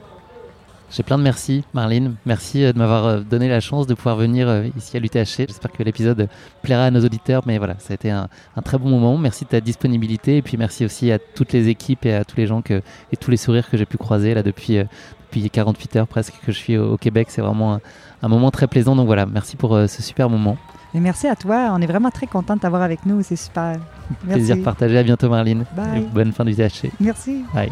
J'ai plein de merci, Marlene. Merci euh, de m'avoir euh, donné la chance de pouvoir venir ici à l'UTHC. J'espère que l'épisode plaira à nos auditeurs. Mais voilà, ça a été un, un, très bon moment. Merci de ta disponibilité. Et puis merci aussi à toutes les équipes et à tous les gens que, et tous les sourires que j'ai pu croiser là depuis, depuis 48 heures presque que je suis au, au Québec. C'est vraiment un, un, moment très plaisant. Donc voilà, merci pour ce super moment. Et merci à toi. On est vraiment très content de t'avoir avec nous. C'est super. Merci. Plaisir partagé. À bientôt, Marlene. Bye. bonne fin du THC. Merci. Bye.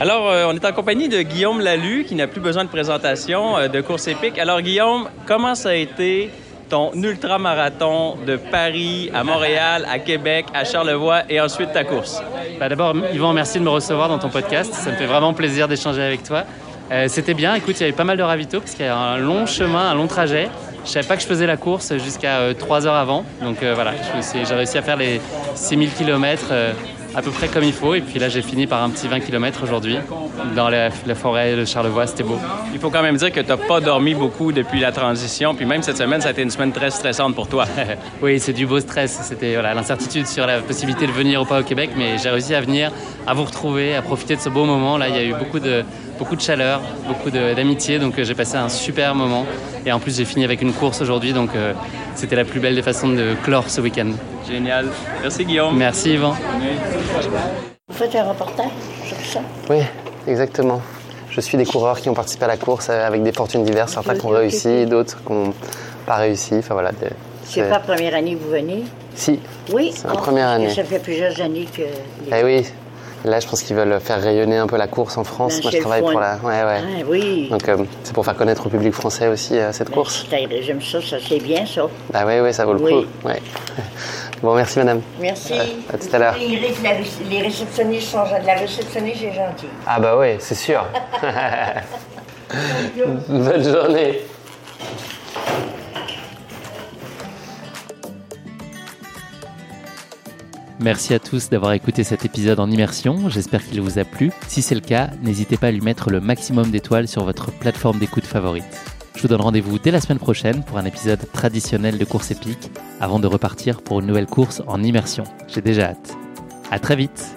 Alors, euh, on est en compagnie de Guillaume Lalu, qui n'a plus besoin de présentation, euh, de course épique. Alors, Guillaume, comment ça a été ton ultramarathon de Paris à Montréal, à Québec, à Charlevoix et ensuite ta course? Bah, D'abord, Yvan, merci de me recevoir dans ton podcast. Ça me fait vraiment plaisir d'échanger avec toi. Euh, C'était bien. Écoute, il y avait pas mal de ravitaux parce qu'il y a un long chemin, un long trajet. Je savais pas que je faisais la course jusqu'à euh, 3 heures avant. Donc euh, voilà, j'ai réussi à faire les 6000 km à peu près comme il faut. Et puis là, j'ai fini par un petit 20 km aujourd'hui dans la, la, forêt de Charlevoix. C'était beau. Il faut quand même dire que tu n'as pas dormi beaucoup depuis la transition. Puis même cette semaine, ça a été une semaine très stressante pour toi. oui, c'est du beau stress. C'était voilà, l'incertitude sur la possibilité de venir ou pas au Québec. Mais j'ai réussi à venir, à vous retrouver, à profiter de ce beau moment. Là, il y a eu beaucoup de, beaucoup de chaleur, beaucoup d'amitié. Donc j'ai passé un super moment. Et en plus, j'ai fini avec une course aujourd'hui. Donc euh, c'était la plus belle des façons de clore ce week-end. Génial. Merci Guillaume. Merci Yvan. Vous faites un reportage sur ça? Oui, exactement. Je suis des coureurs qui ont participé à la course avec des fortunes diverses, certains qui ont réussi, d'autres qui n'ont pas réussi. Enfin voilà. C'est pas la première année que vous venez? Si. Oui. C'est la oh, première année. Ça fait plusieurs années que. Eh oui. Là, je pense qu'ils veulent faire rayonner un peu la course en France. Ben, Moi, je travaille pour la. Ouais, ouais. Ah, oui. Donc, euh, c'est pour faire connaître au public français aussi euh, cette ben, course. J'aime ça, ça c'est bien ça. Bah oui, oui, ça vaut le oui. coup. Ouais. Bon, merci madame. Merci. Euh, à tout à l'heure. Les réceptionnistes sont la réceptionniste est gentille. Ah bah oui, c'est sûr. Bonne journée. Merci à tous d'avoir écouté cet épisode en immersion, j'espère qu'il vous a plu. Si c'est le cas, n'hésitez pas à lui mettre le maximum d'étoiles sur votre plateforme d'écoute favorite. Je vous donne rendez-vous dès la semaine prochaine pour un épisode traditionnel de course épique, avant de repartir pour une nouvelle course en immersion. J'ai déjà hâte. À très vite.